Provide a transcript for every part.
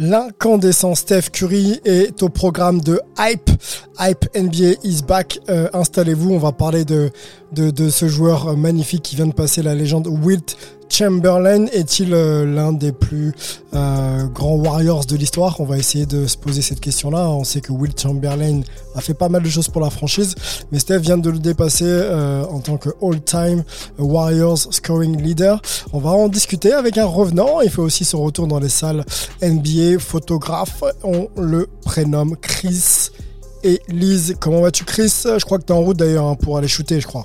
L'incandescent Steph Curry est au programme de Hype. Hype NBA is back. Euh, Installez-vous, on va parler de, de, ce joueur magnifique qui vient de passer la légende Wilt Chamberlain. Est-il euh, l'un des plus euh, grands Warriors de l'histoire? On va essayer de se poser cette question-là. On sait que Wilt Chamberlain a fait pas mal de choses pour la franchise, mais Steph vient de le dépasser euh, en tant que all-time Warriors scoring leader. On va en discuter avec un revenant. Il fait aussi son retour dans les salles NBA, photographe. On le prénomme Chris et Lise. Comment vas-tu Chris Je crois que tu es en route d'ailleurs hein, pour aller shooter, je crois.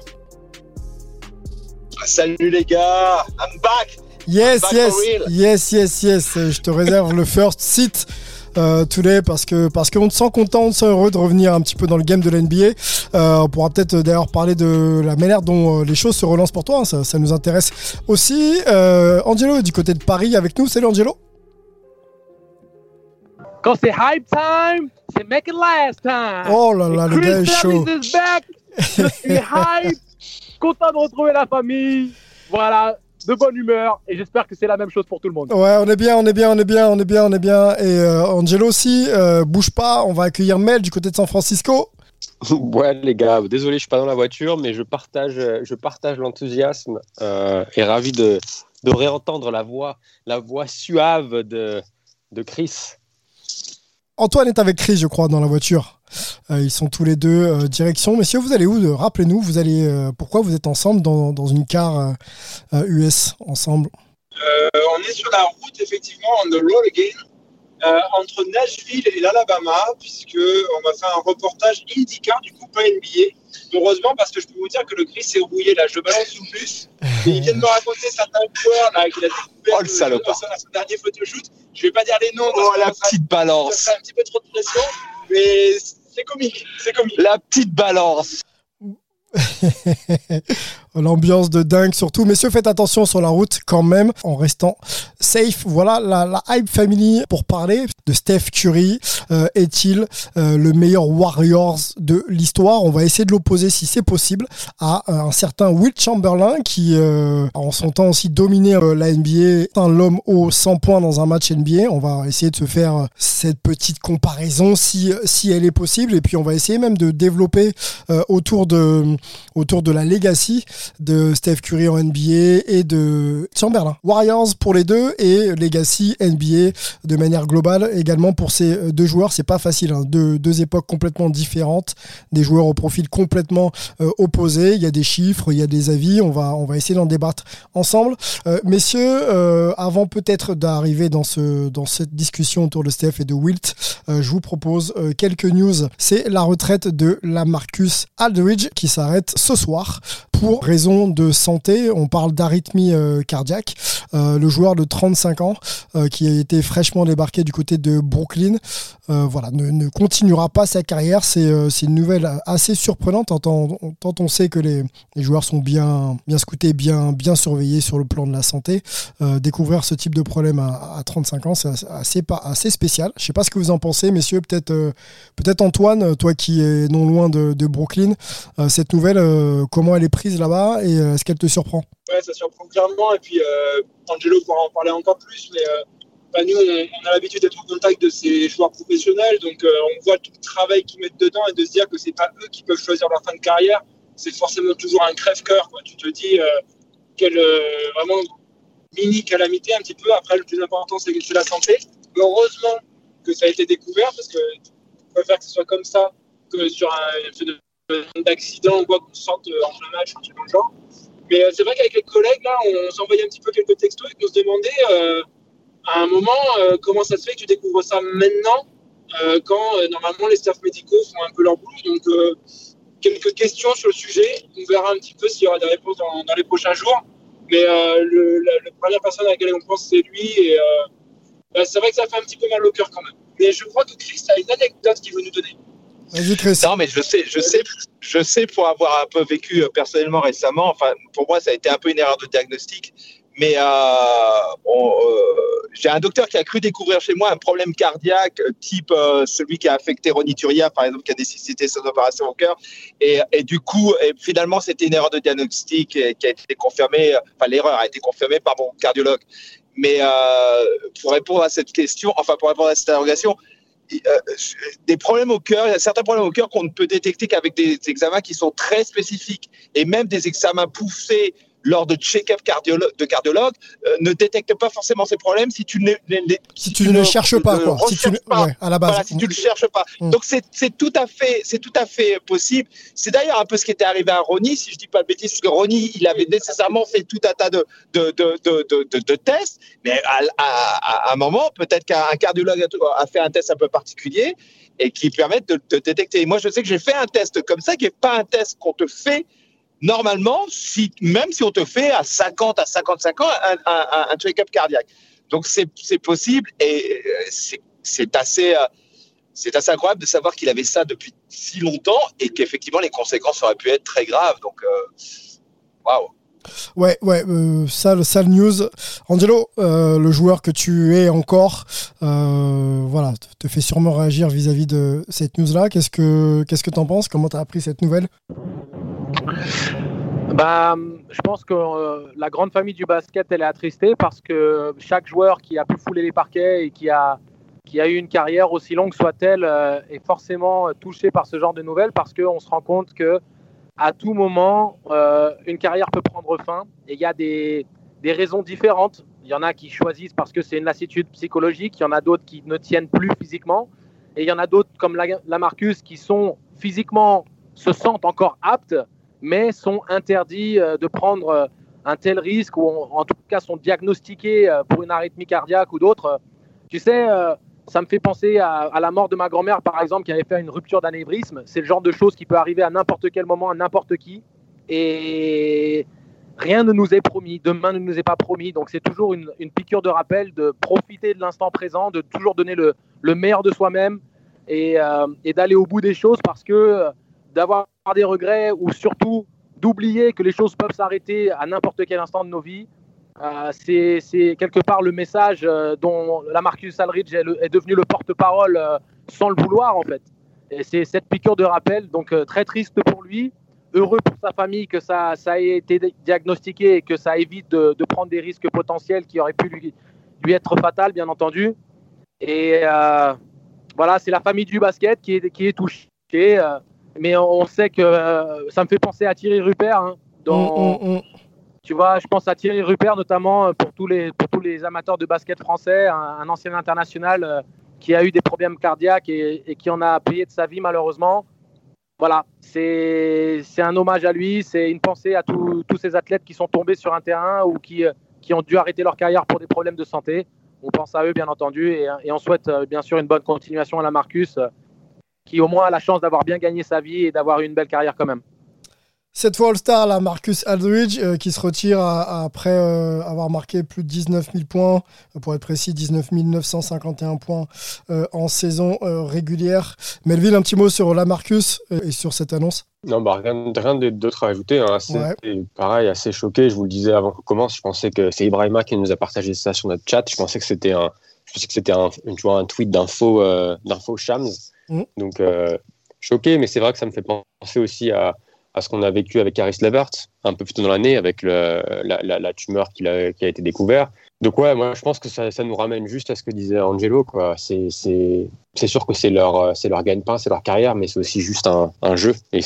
Salut les gars, I'm back. Yes, back yes, yes, yes, yes. Je te réserve le first seat. Euh, today parce que parce qu'on te sent content, on te sent heureux de revenir un petit peu dans le game de l'NBA. Euh, on pourra peut-être euh, d'ailleurs parler de la manière dont euh, les choses se relancent pour toi. hein. Ça, ça nous intéresse aussi. Euh, Angelo du côté de Paris avec nous. Salut Angelo. Quand c'est hype time, c'est make it last time. Oh là là, le gars est Chris chaud. Is back. Je suis hype, content de retrouver la famille. Voilà, de bonne humeur et j'espère que c'est la même chose pour tout le monde. Ouais, on est bien, on est bien, on est bien, on est bien, on est bien. Et euh, Angelo aussi, euh, bouge pas. On va accueillir Mel du côté de San Francisco. Ouais, les gars, désolé, je suis pas dans la voiture, mais je partage, je partage l'enthousiasme euh, et ravi de, de réentendre la voix, la voix suave de, de Chris. Antoine est avec Chris, je crois, dans la voiture. Euh, ils sont tous les deux euh, direction. Messieurs, vous allez où Euh, Rappelez-nous, vous allez pourquoi vous êtes ensemble dans, une car US ensemble? On est sur la route, effectivement, on the road again, euh, entre Nashville et l'Alabama, puisque on va faire un reportage IndyCar, du coup, pas NBA. Heureusement, parce que je peux vous dire que le gris s'est rouillé, là. Je balance sous plus. Et il vient de me raconter certains joueurs, là, qu'il a découvert Oh, le salopard. à son dernier photoshoot. Je vais pas dire les noms. Oh, la ça petite Ça balance serait un petit peu trop de pression, mais c'est comique. C'est comique. La petite balance L'ambiance de dingue surtout. Messieurs, faites attention sur la route quand même en restant safe. Voilà la, la Hype Family pour parler de Steph Curry. Euh, Est-il euh, le meilleur Warriors de l'histoire? On va essayer de l'opposer si c'est possible à euh, un certain Will Chamberlain qui euh, en son temps aussi dominé euh, la NBA. Un l'homme aux 100 points dans un match NBA. On va essayer de se faire euh, cette petite comparaison si, si elle est possible. Et puis on va essayer même de développer autour de autour de la legacy de Steph Curry en NBA et de Chamberlain. Warriors pour les deux et legacy NBA de manière globale également pour ces deux joueurs. C'est pas facile, hein. deux, époques complètement différentes, des joueurs au profil complètement euh, opposés. Il y a des chiffres, il y a des avis. On va, on va essayer d'en débattre ensemble. Euh, messieurs, euh, avant peut-être d'arriver dans, dans cette discussion autour de Steph et de Wilt, euh, je vous propose quelques news. C'est la retraite de la Marcus Aldridge qui s'arrête ce soir pour de santé. On parle d'arythmie euh, cardiaque. Euh, le joueur de 35 ans euh, qui a été fraîchement débarqué du côté de Brooklyn, voilà, ne, continuera pas sa carrière. C'est une nouvelle assez surprenante tant, tant- on sait que les, joueurs sont bien, bien scoutés, bien, bien surveillés sur le plan de la santé. Découvrir ce type de problème à, à 35 ans, c'est assez- pas- assez spécial. Je sais pas ce que vous en pensez, messieurs. Peut-être peut-être Antoine, toi qui es non loin de, Brooklyn, cette nouvelle, comment elle est prise là-bas et euh, est-ce qu'elle te surprend? Ouais, ça surprend clairement. Et puis, euh, Angelo pourra en parler encore plus. Mais euh, bah, nous, on, a l'habitude d'être en contact de ces joueurs professionnels. Donc, on voit tout le travail qu'ils mettent dedans et de se dire que c'est pas eux qui peuvent choisir leur fin de carrière. C'est forcément toujours un crève-cœur. Tu te dis, quelle vraiment mini calamité un petit peu. Après, le plus important, c'est la santé. Heureusement que ça a été découvert parce que je préfère que ce soit comme ça que sur un d'accident ou quoi qu'on sorte en plein match, dans le genre. Mais c'est vrai qu'avec les collègues, là, on s'envoyait un petit peu quelques textos et qu'on se demandait à un moment comment ça se fait que tu découvres ça maintenant quand normalement les staffs médicaux font un peu leur boulot. Donc quelques questions sur le sujet. On verra un petit peu s'il y aura des réponses dans, les prochains jours. Mais euh, la, première personne à laquelle on pense, c'est lui. Et euh, bah, c'est vrai que ça fait un petit peu mal au cœur quand même. Mais je crois que Chris a une anecdote qu'il veut nous donner. Non, mais je sais, je sais, je sais pour avoir un peu vécu euh, personnellement récemment. Enfin, pour moi, ça a été un peu une erreur de diagnostic. Mais euh, euh, j'ai un docteur qui a cru découvrir chez moi un problème cardiaque type euh, celui qui a affecté Ronny Turia, par exemple, qui a nécessité son opération au cœur. Et, et du coup, finalement, c'était une erreur de diagnostic qui a été confirmée, enfin l'erreur a été confirmée par mon cardiologue. Mais euh, pour répondre à cette question, enfin pour répondre à cette interrogation, euh, des problèmes au cœur, il y a certains problèmes au cœur qu'on ne peut détecter qu'avec des examens qui sont très spécifiques. Et même des examens poussés lors de check-up cardiologue, de cardiologue euh, ne détecte pas forcément ces problèmes si tu ne les, si, tu, ne les cherches pas quoi. Si tu pas, ouais, à la base. Voilà, si tu le cherches pas. Mm. donc c'est tout à fait c'est tout à fait possible. C'est d'ailleurs un peu ce qui était arrivé à Ronnie si je dis pas de bêtises parce que Ronnie il avait nécessairement fait tout un tas de de de de, de, tests. Mais à, à, à un moment peut-être qu'un cardiologue a, fait un test un peu particulier et qui permettent de, de détecter. Et moi je sais que j'ai fait un test comme ça qui est pas un test qu'on te fait normalement, même si on te fait à 50 à 55 ans un, un, check-up cardiaque. Donc c'est possible et c'est assez, c'est assez incroyable de savoir qu'il avait ça depuis si longtemps et qu'effectivement les conséquences auraient pu être très graves. Donc waouh. Wow. Ouais, ouais, euh, sale, news. Angelo, euh, le joueur que tu es encore, euh, voilà, te fait sûrement réagir vis-à-vis -vis de cette news-là. Qu'est-ce que qu'est-ce que t'en penses? Comment t'as appris cette nouvelle? Bah, je pense que euh, la grande famille du basket, elle est attristée parce que chaque joueur qui a pu fouler les parquets et qui a, qui a eu une carrière aussi longue soit-elle euh, est forcément touché par ce genre de nouvelles parce qu'on se rend compte que à tout moment, euh, une carrière peut prendre fin et il y a des, des raisons différentes. Il y en a qui choisissent parce que c'est une lassitude psychologique, il y en a d'autres qui ne tiennent plus physiquement et il y en a d'autres comme la, la Marcus qui sont physiquement se sentent encore aptes mais sont interdits euh, de prendre euh, un tel risque ou en tout cas sont diagnostiqués euh, pour une arythmie cardiaque ou d'autres. Tu sais, ça me fait penser à, la mort de ma grand-mère, par exemple, qui avait fait une rupture d'anévrisme. C'est le genre de choses qui peut arriver à n'importe quel moment, à n'importe qui. Et rien ne nous est promis. Demain ne nous est pas promis. Donc c'est toujours une, piqûre de rappel de profiter de l'instant présent, de toujours donner le, le meilleur de soi-même et d'aller au bout des choses parce que d'avoir des regrets ou surtout d'oublier que les choses peuvent s'arrêter à n'importe quel instant de nos vies. Euh, c'est quelque part le message euh, dont la Marcus Aldridge est, le, est devenu le porte-parole euh, sans le vouloir en fait. C'est cette piqûre de rappel, donc très triste pour lui, heureux pour sa famille que ça, ait été diagnostiqué et que ça évite de, prendre des risques potentiels qui auraient pu lui, être fatal, bien entendu. Et voilà, c'est la famille du basket qui est touchée. Mais on sait que euh, ça me fait penser à Thierry Rupert. Hein, dans, mm, mm, mm. Tu vois, je pense à Thierry Rupert notamment euh, pour tous les, pour tous les amateurs de basket français, un, un ancien international euh, qui a eu des problèmes cardiaques et, et, qui en a payé de sa vie malheureusement. Voilà, c'est un hommage à lui, c'est une pensée à tous ces athlètes qui sont tombés sur un terrain ou qui, qui ont dû arrêter leur carrière pour des problèmes de santé. On pense à eux, bien entendu, et, et on souhaite bien sûr une bonne continuation à la Marcus qui au moins a la chance d'avoir bien gagné sa vie et d'avoir une belle carrière quand même. Cette fois All-Star, là, Marcus Aldridge, euh, qui se retire à, à après euh, avoir marqué plus de 19 000 points, euh, pour être précis, 19 951 points euh, en saison euh, régulière. Melville, un petit mot sur la Marcus et sur cette annonce? Non, bah, rien, rien d'autre à ajouter. Hein. Ouais. pareil, assez choqué. Je vous le disais avant qu'on commence, je pensais que c'est Ibrahima qui nous a partagé ça sur notre chat. Je pensais que c'était un, je pensais que c'était un, tu vois, un tweet d'info, d'info Shams. Mmh. Donc, euh, choqué, mais c'est vrai que ça me fait penser aussi à, à ce qu'on a vécu avec Harris Levert un peu plus tôt dans l'année, avec le, la, la, tumeur qui a, qui a été découverte. Donc ouais, moi je pense que ça, ça, nous ramène juste à ce que disait Angelo. C'est sûr que c'est leur, leur gagne-pain, c'est leur carrière, mais c'est aussi juste un, un, jeu. Et,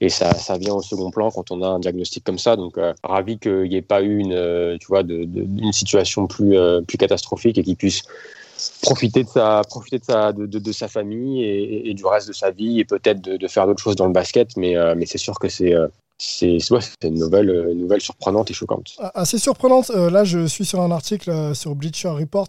et ça, ça vient au second plan quand on a un diagnostic comme ça. Donc euh, ravi qu'il n'y ait pas eu une, tu vois, de, de, situation plus, euh, plus catastrophique et qu'ils puissent profiter de sa, profiter de sa, de, sa famille et, du reste de sa vie et peut-être de, faire d'autres choses dans le basket. Mais, mais c'est sûr que c'est c'est une nouvelle, euh, nouvelle surprenante et choquante. Ah, assez surprenante. Euh, là, je suis sur un article euh, sur Bleacher Report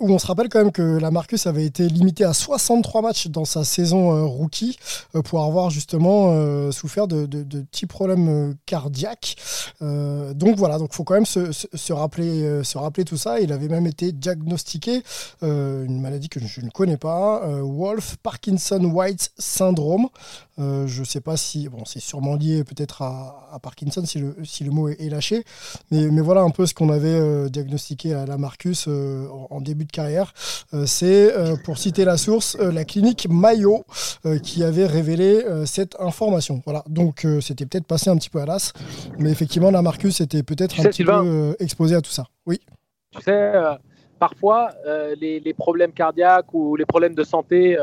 où on se rappelle quand même que la Marcus avait été limité à 63 matchs dans sa saison rookie pour avoir justement souffert de, petits problèmes cardiaques. donc voilà, donc faut quand même se, se, rappeler, se rappeler tout ça. Il avait même été diagnostiqué une maladie que je ne connais pas, Wolf Parkinson White syndrome. je ne sais pas si bon, c'est sûrement peut-être à, Parkinson si le, si le mot est, lâché. Mais, mais, voilà un peu ce qu'on avait euh, diagnostiqué à la Marcus euh, en, début de carrière. Euh, c'est, pour citer la source, la clinique Mayo qui avait révélé cette information. Voilà, donc c'était peut-être passé un petit peu à l'as. Mais effectivement, la Marcus était peut-être un petit peu exposé à tout ça. Oui. Tu sais, parfois, les, les, problèmes cardiaques ou les problèmes de santé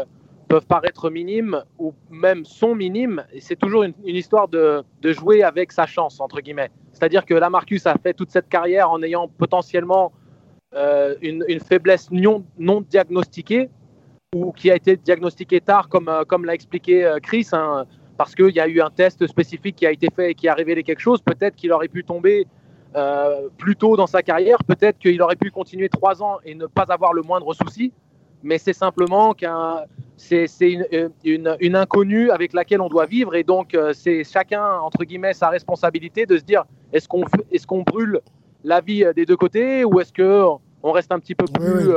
peuvent paraître minimes ou même sont minimes. Et c'est toujours une, histoire de, jouer avec sa chance, entre guillemets. C'est-à-dire que Lamarcus a fait toute cette carrière en ayant potentiellement euh, une, faiblesse non, diagnostiquée ou qui a été diagnostiquée tard, comme, euh, l'a expliqué euh, Chris, hein, parce qu'il y a eu un test spécifique qui a été fait et qui a révélé quelque chose. Peut-être qu'il aurait pu tomber plus tôt dans sa carrière, peut-être qu'il aurait pu continuer trois ans et ne pas avoir le moindre souci mais c'est simplement qu'un c'est une, une, une, inconnue avec laquelle on doit vivre. Et donc euh, c'est chacun entre guillemets sa responsabilité de se dire est-ce qu'on est-ce qu'on brûle la vie des deux côtés ou est-ce que on reste un petit peu plus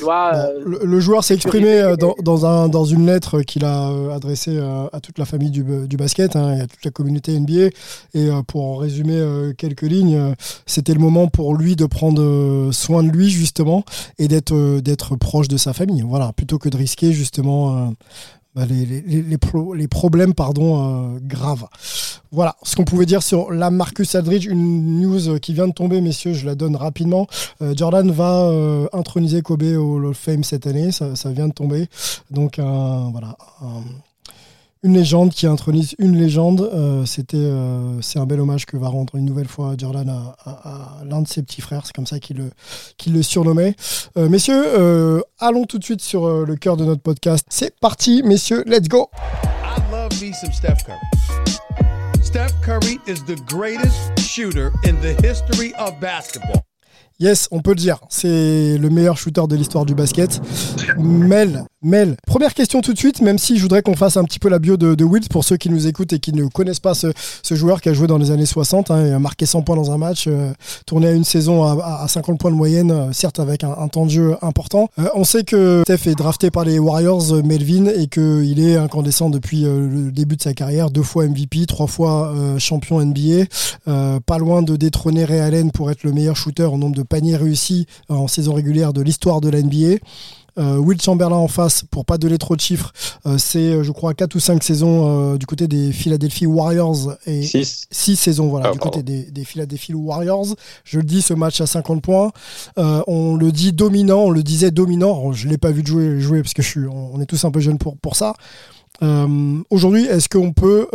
euh, euh, le, joueur s'est exprimé euh, dans, dans, un, dans, une lettre qu'il a euh, adressée à toute la famille du, du basket hein, et à toute la communauté NBA. Et pour en résumer quelques lignes, c'était le moment pour lui de prendre soin de lui justement et d'être d'être proche de sa famille. Voilà, plutôt que de risquer justement bah, les, les, les, problèmes pardon, euh, graves. Voilà ce qu'on pouvait dire sur la Marcus Aldridge. Une news qui vient de tomber, messieurs, je la donne rapidement. Euh, Jordan va euh, introniser Kobe au Hall of Fame cette année, ça, ça vient de tomber. Donc, voilà une légende qui intronise une légende. Euh, c'était, euh, c'est un bel hommage que va rendre une nouvelle fois Jordan à, l'un de ses petits frères. C'est comme ça qu'il le, surnommait. Euh, messieurs, allons tout de suite sur le cœur de notre podcast. C'est parti, messieurs, let's go. I love me some Steph Curry. Steph Curry is the greatest shooter in the history of basketball. Yes, on peut le dire. C'est le meilleur shooter de l'histoire du basket. Mel, Mel. Première question tout de suite, même si je voudrais qu'on fasse un petit peu la bio de, de Wills pour ceux qui nous écoutent et qui ne connaissent pas ce, joueur qui a joué dans les années 60, hein, a marqué 100 points dans un match, euh, tourné à une saison à, 50 points de moyenne, euh, certes avec un, temps de jeu important. Euh, on sait que Steph est drafté par les Warriors, Melvin, et qu'il est incandescent depuis le début de sa carrière, deux fois MVP, trois fois champion NBA, pas loin de détrôner Ray Allen pour être le meilleur shooter en nombre de panier réussi euh, en saison régulière de l'histoire de la NBA. Euh, Will Chamberlain en face, pour pas donner trop de chiffres, euh, c'est je crois 4 ou 5 saisons du côté des Philadelphia Warriors et 6 saisons voilà, ah, du côté des, des, Philadelphia Warriors. Je le dis, ce match à 50 points. on le dit dominant, on le disait dominant. je l'ai pas vu jouer, jouer parce que je suis, on, est tous un peu jeunes pour, pour ça. Aujourd'hui, est-ce qu'on peut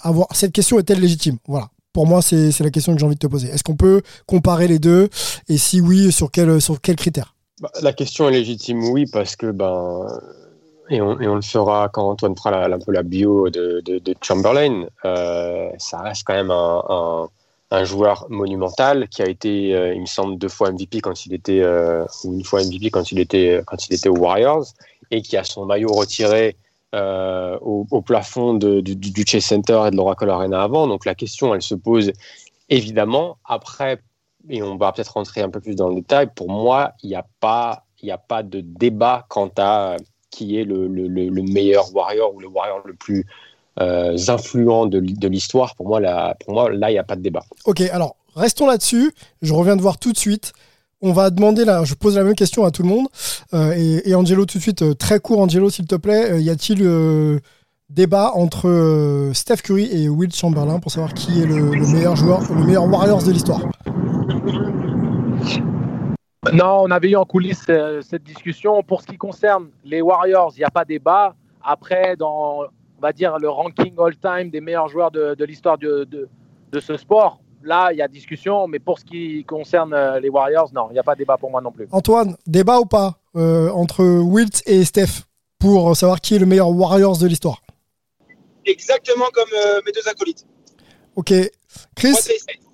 avoir. Cette question est-elle légitime? Voilà. Pour moi, c'est la question que j'ai envie de te poser. Est-ce qu'on peut comparer les deux? Et si oui, sur quels sur quel critères bah, La question est légitime, oui, parce que ben. Et on, le fera quand Antoine fera un peu la bio de, de, Chamberlain. Euh, ça reste quand même un, un, joueur monumental qui a été, euh, il me semble, deux fois MVP quand il était, euh, une fois MVP quand il était, quand il était aux Warriors, et qui a son maillot retiré euh, au, plafond du, Chase Center et de l'Oracle Arena avant. Donc la question, elle se pose évidemment. Après, et on va peut-être rentrer un peu plus dans le détail, pour moi, il n'y a, pas, a pas de débat quant à qui est le, meilleur Warrior ou le Warrior le plus euh, influent de, l'histoire. Pour pour moi, là, il n'y a pas de débat. Ok, alors restons là-dessus. Je reviens de voir tout de suite on va demander là, je pose la même question à tout le monde. Euh, et, Angelo, tout de suite, euh, très court, Angelo, s'il te plaît, euh, y a-t-il débat entre Steph Curry et Will Chamberlain pour savoir qui est le, meilleur joueur, le meilleur Warriors de l'histoire? Non, on avait eu en coulisses cette discussion. Pour ce qui concerne les Warriors, il n'y a pas débat. Après, dans, va dire, le ranking all-time des meilleurs joueurs de, l'histoire de, ce sport, là, il y a discussion, mais pour ce qui concerne les Warriors, non, il n'y a pas de débat pour moi non plus. Antoine, débat ou pas entre Wilt et Steph pour savoir qui est le meilleur Warriors de l'histoire? Exactement comme mes deux acolytes. Ok. Chris?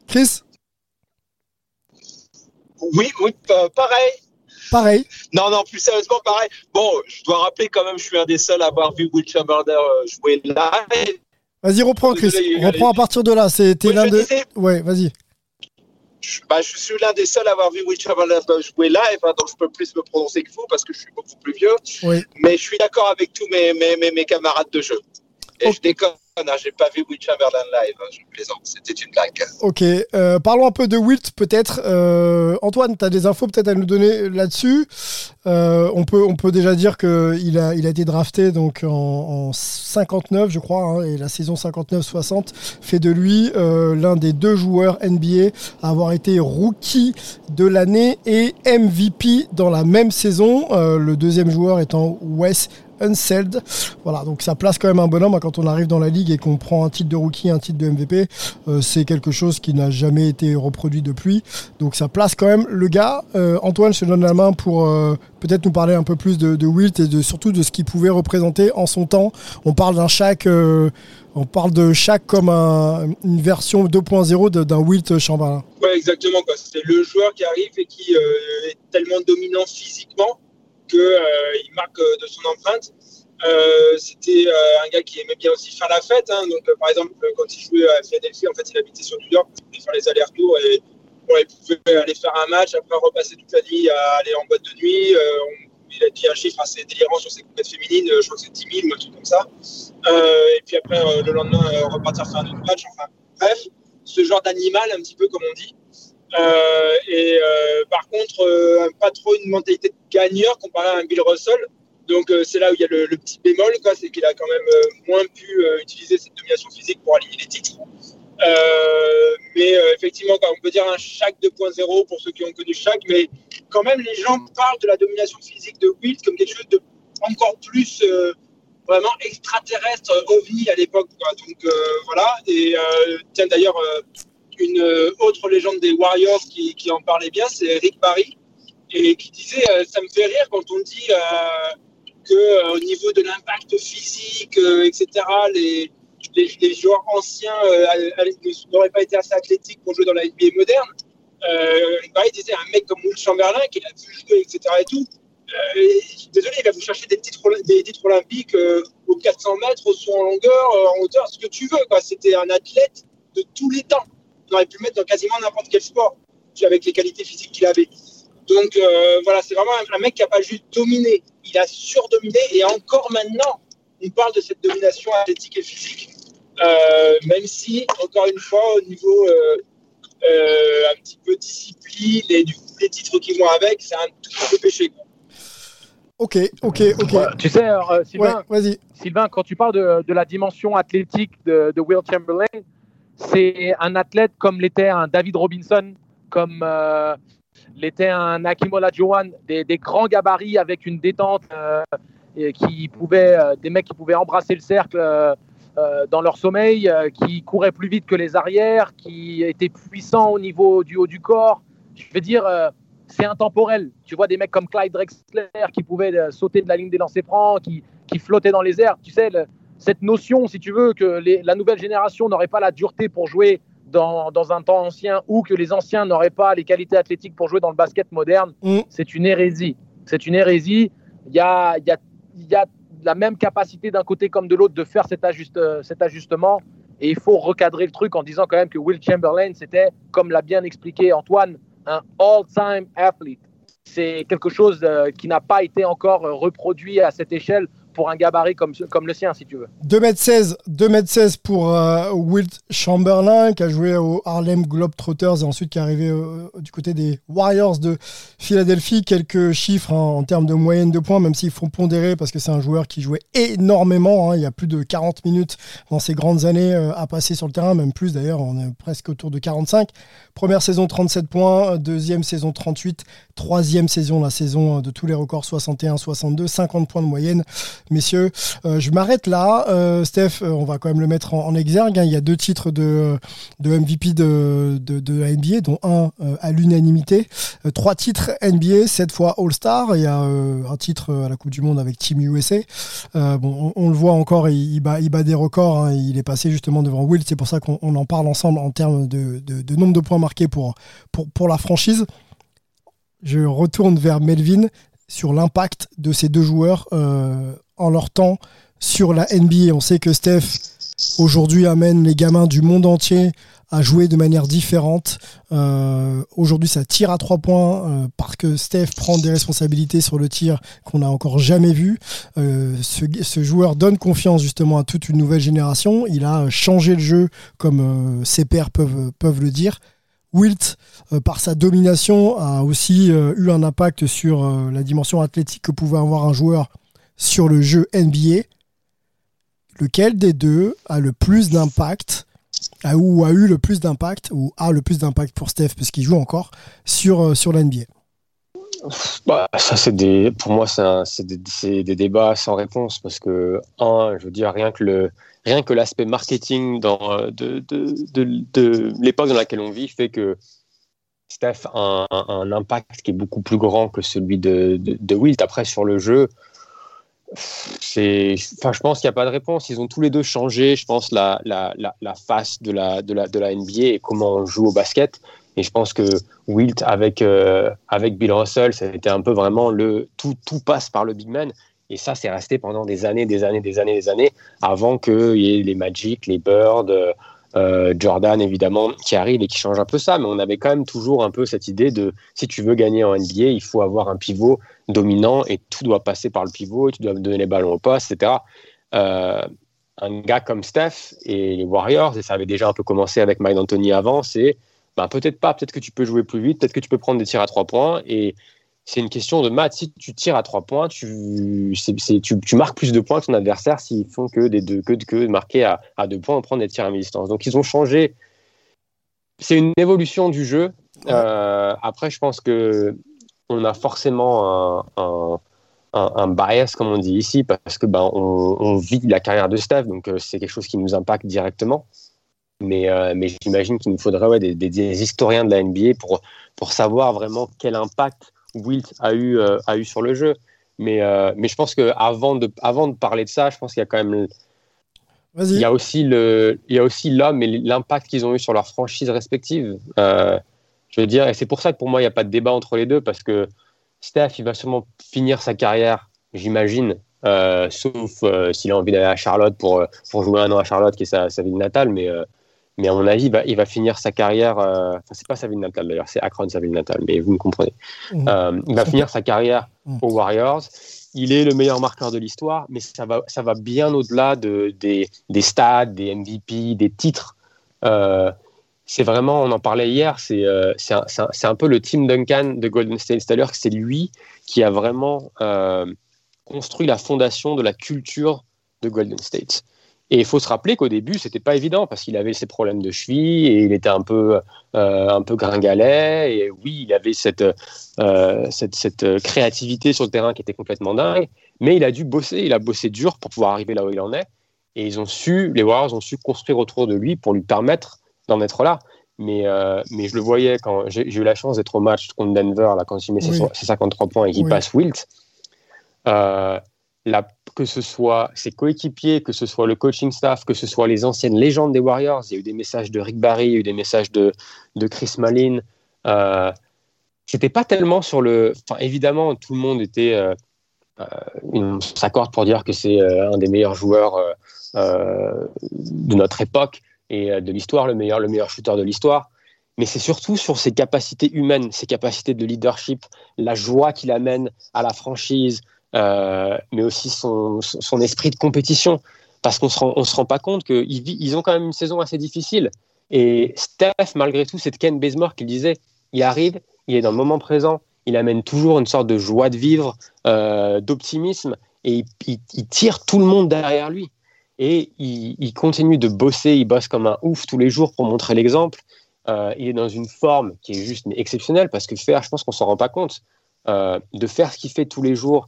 Chris? Oui, oui, pareil. Pareil. Non, non, plus sérieusement, pareil. Bon, je dois rappeler quand même, je suis un des seuls à avoir vu Will Chamberlain euh, jouer live. Vas-y, reprends, Chris. reprends à partir de là. C'était l'un de. Ouais, vas-y. Je, bah, je suis l'un des seuls à avoir vu Chamberlain jouer live, hein, donc je peux plus me prononcer que vous parce que je suis beaucoup plus vieux. Oui. Mais je suis d'accord avec tous mes, mes, mes, camarades de jeu. Et je j'ai pas vu Will Chamberlain live, hein, je plaisante, c'était une blague. Ok, euh, parlons un peu de Wilt peut-être. Euh, Antoine, tu as des infos peut-être à nous donner là-dessus? Euh, on, peut, on peut déjà dire qu'il a, il a été drafté donc en, 59, je crois, hein, et la saison 59-60 fait de lui l'un des deux joueurs NBA à avoir été rookie de l'année et MVP dans la même saison. le deuxième joueur étant Wes Unseld. Voilà, donc ça place quand même un bonhomme hein, quand on arrive dans la ligue et qu'on prend un titre de rookie, un titre de MVP. Euh, c'est quelque chose qui n'a jamais été reproduit depuis. Donc ça place quand même le gars. Euh, Antoine, je te donne la main pour euh, peut-être nous parler un peu plus de, Wilt et de, surtout de ce qu'il pouvait représenter en son temps. On parle d'un on parle de chaque comme une version 2.0 d'un Wilt Chamberlain. Ouais, exactement. C'est le joueur qui arrive et qui est tellement dominant physiquement qu'il euh, marque euh, de son empreinte. Euh, c'était un gars qui aimait bien aussi faire la fête. Hein. donc, par exemple, quand il jouait à Philadelphie, en fait, il habitait sur New York, il pouvait faire les allers-retours et il pouvait aller faire un match, après repasser toute la nuit à aller en boîte de nuit. il a dit un chiffre assez délirant sur ses compétitions féminines, je crois que c'est 10 000 ou un truc comme ça. et puis après, le lendemain, repartir faire un autre match. Bref, ce genre d'animal, un petit peu comme on dit. Euh, et euh, par contre, euh, pas trop une mentalité de gagneur comparé à un Bill Russell. Donc c'est là où il y a le, petit bémol, c'est qu'il a quand même moins pu utiliser cette domination physique pour aligner les titres. mais effectivement, on peut dire un Shaq 2.0 pour ceux qui ont connu Shaq, mais quand même les gens parlent de la domination physique de Wilt comme quelque chose de encore plus vraiment extraterrestre, ovni à l'époque. Donc voilà. Et tiens d'ailleurs, une euh, autre légende des Warriors qui, en parlait bien, c'est Rick Barry, et qui disait euh, Ça me fait rire quand on dit euh, que au niveau de l'impact physique, etc., les, les, joueurs anciens n'auraient pas été assez athlétiques pour jouer dans la NBA moderne. Rick Barry disait Un mec comme Will Chamberlain, qui a vu jouer, etc., et tout, désolé, il va vous chercher des titres, des titres olympiques aux 400 mètres, au saut en longueur, en hauteur, ce que tu veux. C'était un athlète de tous les temps on aurait pu le mettre dans quasiment n'importe quel sport, avec les qualités physiques qu'il avait. Donc euh, voilà, c'est vraiment un, mec qui n'a pas juste dominé, il a surdominé et encore maintenant, on parle de cette domination athlétique et physique. Euh, même si, encore une fois, au niveau euh, un petit peu discipline et du coup, les titres qui vont avec, c'est un tout petit peu péché. Ok, ok, ok. tu sais, Sylvain, vas-y. Sylvain, quand tu parles de, la dimension athlétique de, de Will Chamberlain, c'est un athlète comme l'était un David Robinson, comme euh, l'était un Akimola Johan, des, grands gabarits avec une détente, euh, qui pouvaient, euh, des mecs qui pouvaient embrasser le cercle dans leur sommeil, qui couraient plus vite que les arrières, qui étaient puissants au niveau du haut du corps. Je veux dire, c'est intemporel. Tu vois des mecs comme Clyde Drexler qui pouvaient sauter de la ligne des lancers francs, qui, qui flottaient dans les airs. Tu sais, le, cette notion, si tu veux, que la nouvelle génération n'aurait pas la dureté pour jouer dans, un temps ancien ou que les anciens n'auraient pas les qualités athlétiques pour jouer dans le basket moderne, mm. c'est une hérésie. C'est une hérésie. Il y a, y, y a, la même capacité d'un côté comme de l'autre de faire cet, cet ajustement. Et il faut recadrer le truc en disant quand même que Will Chamberlain, c'était, comme l'a bien expliqué Antoine, un all-time athlete. C'est quelque chose euh, qui n'a pas été encore reproduit à cette échelle pour un gabarit comme, comme le sien, si tu veux. 2m16, 2m16 pour euh, Wilt Chamberlain, qui a joué au Harlem Globetrotters et ensuite qui est arrivé euh, du côté des Warriors de Philadelphie. Quelques chiffres hein, en termes de moyenne de points, même s'ils font pondérer parce que c'est un joueur qui jouait énormément. Hein. il y a plus de 40 minutes dans ses grandes années euh, à passer sur le terrain, même plus d'ailleurs, on est presque autour de 45. Première saison 37 points, deuxième saison 38, troisième saison, la saison de tous les records 61, 62, 50 points de moyenne messieurs. je m'arrête là. Steph, on va quand même le mettre en, exergue. Hein. Il y a deux titres de, de MVP de, de, la NBA, dont un à l'unanimité. trois titres NBA, sept fois All-Star. Il y a un titre à la Coupe du Monde avec Team USA. bon, on, le voit encore, il, bat, il bat des records. Hein. Il est passé justement devant Will. C'est pour ça qu'on en parle ensemble en termes de, de, nombre de points marqués pour, pour, pour la franchise je retourne vers Melvin sur l'impact de ces deux joueurs euh, en leur temps sur la NBA. On sait que Steph aujourd'hui amène les gamins du monde entier à jouer de manière différente. Euh, aujourd'hui, ça tire à trois points euh, parce que Steph prend des responsabilités sur le tir qu'on n'a encore jamais vu. Ce, ce, joueur donne confiance justement à toute une nouvelle génération. Il a changé le jeu comme ses pairs peuvent, peuvent le dire. Wilt, euh, par sa domination, a aussi euh, eu un impact sur euh, la dimension athlétique que pouvait avoir un joueur sur le jeu NBA. Lequel des deux a le plus d'impact ou a eu le plus d'impact ou a le plus d'impact pour Steph parce qu'il joue encore sur, sur la NBA bah, ça c'est des pour moi c'est des, des, débats sans réponse parce que un je veux dire rien que le rien que l'aspect marketing dans, euh, de, de, de, l'époque dans laquelle on vit fait que Steph a un, impact qui est beaucoup plus grand que celui de, de, Wilt. Après, sur le jeu, c'est, enfin, je pense qu'il n'y a pas de réponse. Ils ont tous les deux changé, je pense, la, la, la, face de la, de, la, de la NBA et comment on joue au basket. Et je pense que Wilt avec, euh, avec Bill Russell, c'était un peu vraiment le tout, tout passe par le big man. Et ça, c'est resté pendant des années, des années, des années, des années, avant qu'il y ait les Magic, les Bird, euh, Jordan, évidemment, qui arrivent et qui changent un peu ça. Mais on avait quand même toujours un peu cette idée de si tu veux gagner en NBA, il faut avoir un pivot dominant et tout doit passer par le pivot, et tu dois donner les ballons au poste, etc. Euh, un gars comme Steph et les Warriors, et ça avait déjà un peu commencé avec Mike D'Antoni avant, c'est ben, peut-être pas, peut-être que tu peux jouer plus vite, peut-être que tu peux prendre des tirs à trois points. Et c'est une question de maths. Si tu tires à trois points, tu, tu, marques plus de points que ton adversaire s'ils font que, des deux, que, que marquer à, à, deux points, on prend des tirs à mi-distance. Donc ils ont changé. C'est une évolution du jeu. Euh, après, je pense que on a forcément un, un, bias, comme on dit ici, parce que ben, on, vit la carrière de Steph, donc euh, c'est quelque chose qui nous impacte directement. Mais, euh, mais j'imagine qu'il nous faudrait des, des, historiens de la NBA pour, pour savoir vraiment quel impact Wilt a eu, euh, a eu sur le jeu. Mais, euh, mais je pense qu'avant de, avant de parler de ça, je pense qu'il y a quand même. Il y a aussi le, il y a aussi l'homme et l'impact qu'ils ont eu sur leurs franchises respectives. Euh, je veux dire, et c'est pour ça que pour moi, il n'y a pas de débat entre les deux, parce que Steph, il va sûrement finir sa carrière, j'imagine, sauf s'il a envie d'aller à Charlotte pour, pour jouer un an à Charlotte, qui est sa, sa ville natale, mais mais à mon avis, il va, finir sa carrière. Euh, enfin, c'est pas sa ville natale d'ailleurs, c'est Akron sa ville natale, mais vous me comprenez. Mmh. Euh, il va finir sa carrière mmh. aux Warriors. Il est le meilleur marqueur de l'histoire, mais ça va, ça va bien au-delà de, des, des stades, des MVP, des titres. Euh, c'est vraiment, on en parlait hier, c'est c'est un, un, peu le team Duncan de Golden State. C'est-à-dire que c'est lui qui a vraiment construit la fondation de la culture de Golden State. Et il faut se rappeler qu'au début, c'était pas évident parce qu'il avait ses problèmes de cheville et il était un peu, euh, un peu gringalet. Et oui, il avait cette, euh, cette, cette, créativité sur le terrain qui était complètement dingue. Mais il a dû bosser, il a bossé dur pour pouvoir arriver là où il en est. Et ils ont su, les Warriors ont su construire autour de lui pour lui permettre d'en être là. Mais, euh, mais je le voyais quand j'ai eu la chance d'être au match contre Denver, là, quand il met ses, 53 points et qu'il passe Wilt. La, que ce soit ses coéquipiers, que ce soit le coaching staff, que ce soit les anciennes légendes des Warriors. Il y a eu des messages de Rick Barry, il y a eu des messages de, de Chris Malin. Euh, C'était pas tellement sur le. Enfin, évidemment, tout le monde était. Euh, euh s'accorde pour dire que c'est euh, un des meilleurs joueurs de notre époque et de l'histoire, le meilleur, le meilleur shooter de l'histoire. Mais c'est surtout sur ses capacités humaines, ses capacités de leadership, la joie qu'il amène à la franchise, euh, mais aussi son, esprit de compétition. Parce qu'on ne se, rend pas compte qu'ils ils ont quand même une saison assez difficile. Et Steph, malgré tout, c'est Ken Bazemore qui disait. Il arrive, il est dans le moment présent, il amène toujours une sorte de joie de vivre, euh, d'optimisme, et il, tire tout le monde derrière lui. Et il, continue de bosser, il bosse comme un ouf tous les jours pour montrer l'exemple. Euh, il est dans une forme qui est juste exceptionnelle parce que faire, je pense qu'on s'en rend pas compte, de faire ce qu'il fait tous les jours,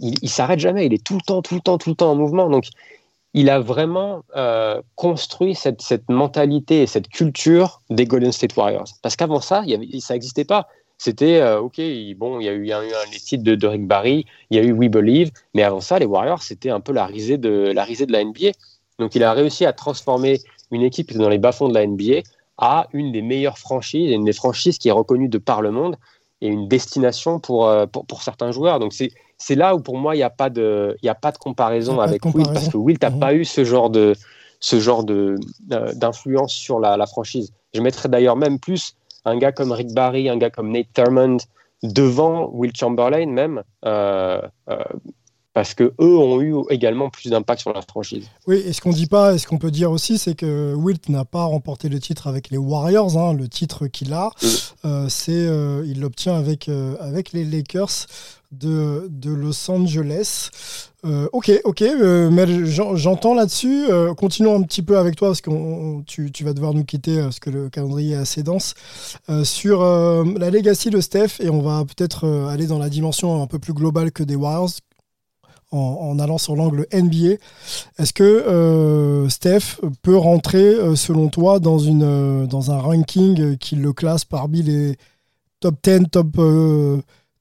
il, il s'arrête jamais. Il est tout le temps, tout le temps, tout le temps en mouvement. Donc, il a vraiment construit cette, mentalité et cette culture des Golden State Warriors. Parce qu'avant ça, y ça n'existait pas. C'était OK, bon, il y a eu, y eu un, les titres de, de, Rick Barry, il y a eu We Believe, mais avant ça, les Warriors, c'était un peu la risée, de, la NBA. Donc, il a réussi à transformer une équipe qui était dans les bas-fonds de la NBA à une des meilleures franchises, une des franchises qui est reconnue de par le monde et une destination pour, euh, pour, pour certains joueurs. Donc c'est, c'est là où pour moi il n'y a, pas de, y a pas de comparaison avec Will parce que Will n'a mmh. pas eu ce genre, de, ce genre de, euh, d'influence sur la, la, franchise. Je mettrais d'ailleurs même plus un gars comme Rick Barry, un gars comme Nate Thurmond devant Will Chamberlain même. Euh, parce que eux ont eu également plus d'impact sur la franchise. Oui, et ce qu'on dit pas, et ce qu'on peut dire aussi, c'est que Wilt n'a pas remporté le titre avec les Warriors. Hein, le titre qu'il a, euh, c'est euh, il l'obtient avec euh, avec les Lakers de, de Los Angeles. ok, ok, mais j'entends là-dessus. continuons un petit peu avec toi parce que tu, tu, vas devoir nous quitter parce que le calendrier est assez dense. sur la legacy de Steph, et on va peut-être aller dans la dimension un peu plus globale que des Warriors, en, allant sur l'angle NBA. Est-ce que euh, Steph peut rentrer, euh, selon toi, dans, une, euh, dans un ranking qui le classe parmi les top 10, top,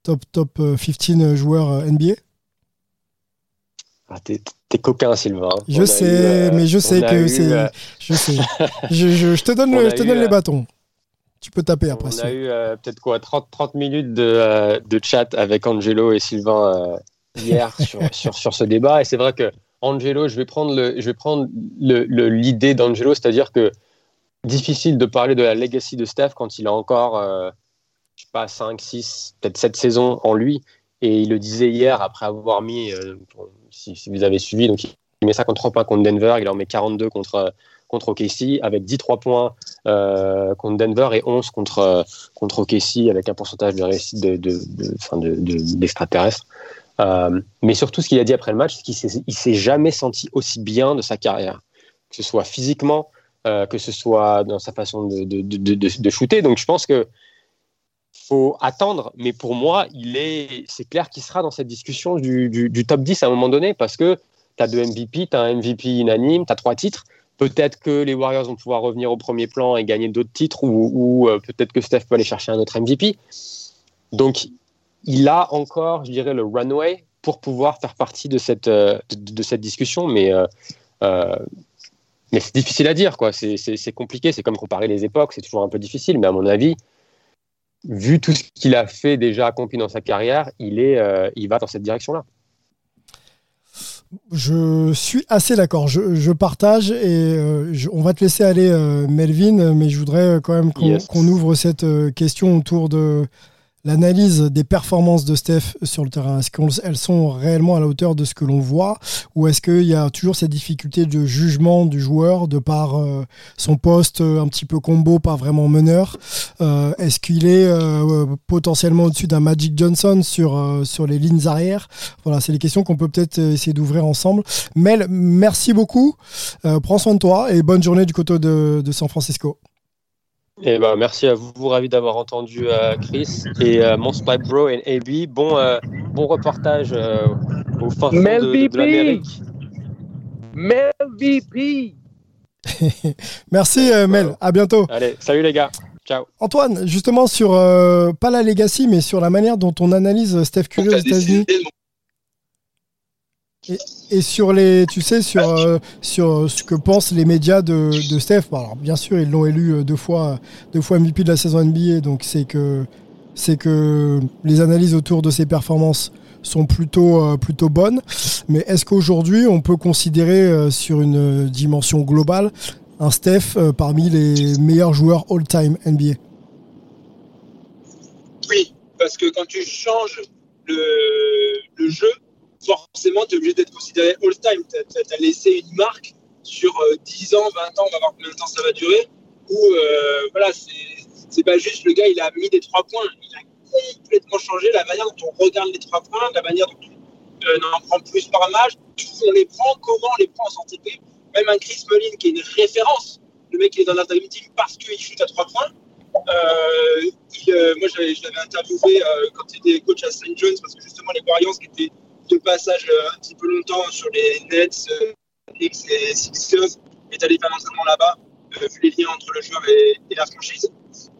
top, top 15 joueurs NBA ah, T'es coquin, Sylvain. Je sais, mais je sais que c'est. Je sais. je, te donne, je te donne les bâtons. Tu peux taper après. On a eu peut-être quoi 30, 30 minutes de, de, chat avec Angelo et Sylvain hier sur, sur, ce débat. Et c'est vrai que Angelo, je vais prendre le, je vais prendre l'idée le, d'Angelo, c'est-à-dire que difficile de parler de la legacy de Steph quand il a encore, euh, je sais pas, 5, 6, peut-être 7 saisons en lui. Et il le disait hier après avoir mis, euh, si, vous avez suivi, donc il met 53 points contre Denver, il en met 42 contre, contre OKC, avec 10 3 points euh, contre Denver et 11 contre, contre OKC, avec un pourcentage de réussite d'extraterrestre. De, de, euh, mais surtout, ce qu'il a dit après le match, c'est qu'il ne s'est jamais senti aussi bien de sa carrière, que ce soit physiquement, euh, que ce soit dans sa façon de, shooter. Donc, je pense que faut attendre, mais pour moi, il est, c'est clair qu'il sera dans cette discussion du, du, top 10 à un moment donné, parce que tu as deux MVP, tu as un MVP unanime, tu as trois titres. Peut-être que les Warriors vont pouvoir revenir au premier plan et gagner d'autres titres, ou, ou euh, peut-être que Steph peut aller chercher un autre MVP. Donc, il a encore, je dirais, le runway pour pouvoir faire partie de cette, euh, de, cette discussion, mais, euh, euh, mais c'est difficile à dire, quoi. C'est compliqué, c'est comme comparer les époques, c'est toujours un peu difficile, mais à mon avis, vu tout ce qu'il a fait déjà accompli dans sa carrière, il, est, il va dans cette direction-là. Je suis assez d'accord. Je, partage et on va te laisser aller, Melvin, mais je voudrais quand même qu'on ouvre cette question autour de l'analyse des performances de Steph sur le terrain Est-ce qu'elles sont réellement à la hauteur de ce que l'on voit Ou est-ce qu'il y a toujours cette difficulté de jugement du joueur de par euh, son poste euh, un petit peu combo, pas vraiment meneur euh, Est-ce qu'il est, potentiellement au-dessus d'un Magic Johnson sur, les lignes arrière Voilà, c'est les questions qu'on peut peut-être essayer d'ouvrir ensemble. Mel, merci beaucoup. prends soin de toi et bonne journée du côté de San Francisco. Eh ben, merci à vous, ravi d'avoir entendu euh, Chris et euh, mon Spike Bro et AB. Bon, euh, bon reportage au fin fond de, de l'Amérique. Mel VP. merci Mel, à bientôt. Allez, salut les gars. Ciao. Antoine, justement sur pas la legacy, mais sur la manière dont on analyse Steph Curry aux États-Unis. Et, sur les, tu sais, sur, euh, sur ce que pensent les médias de, de Steph. alors, bien sûr, ils l'ont élu euh, deux fois, deux fois MVP de la saison NBA, donc c'est que, c'est que les analyses autour de ses performances sont plutôt, euh, plutôt bonnes. Mais est-ce qu'aujourd'hui, on peut considérer sur une dimension globale un Steph parmi les meilleurs joueurs all-time NBA Oui, parce que quand tu changes le, le jeu, forcément, tu es obligé d'être considéré all-time. Tu as, laissé une marque sur 10 euh, ans, 20 ans, on va voir combien de temps ça va durer. Ou euh, voilà, c'est pas juste le gars, il a mis des trois points. Il a complètement changé la manière dont on regarde les trois points, la manière dont on euh, en prend plus par match, on les prend, comment on les prend en santé. Même un Chris Mullin qui est une référence, le mec il est dans Team parce qu'il shoot à trois points. Moi je l'avais interviewé quand il était coach à St. John's parce que justement les Warriors qui étaient de passage euh, un petit peu longtemps sur les Nets, euh, Knicks et Sixers, est allé faire l'entraînement là-bas, euh, vu les liens entre le joueur et, la franchise.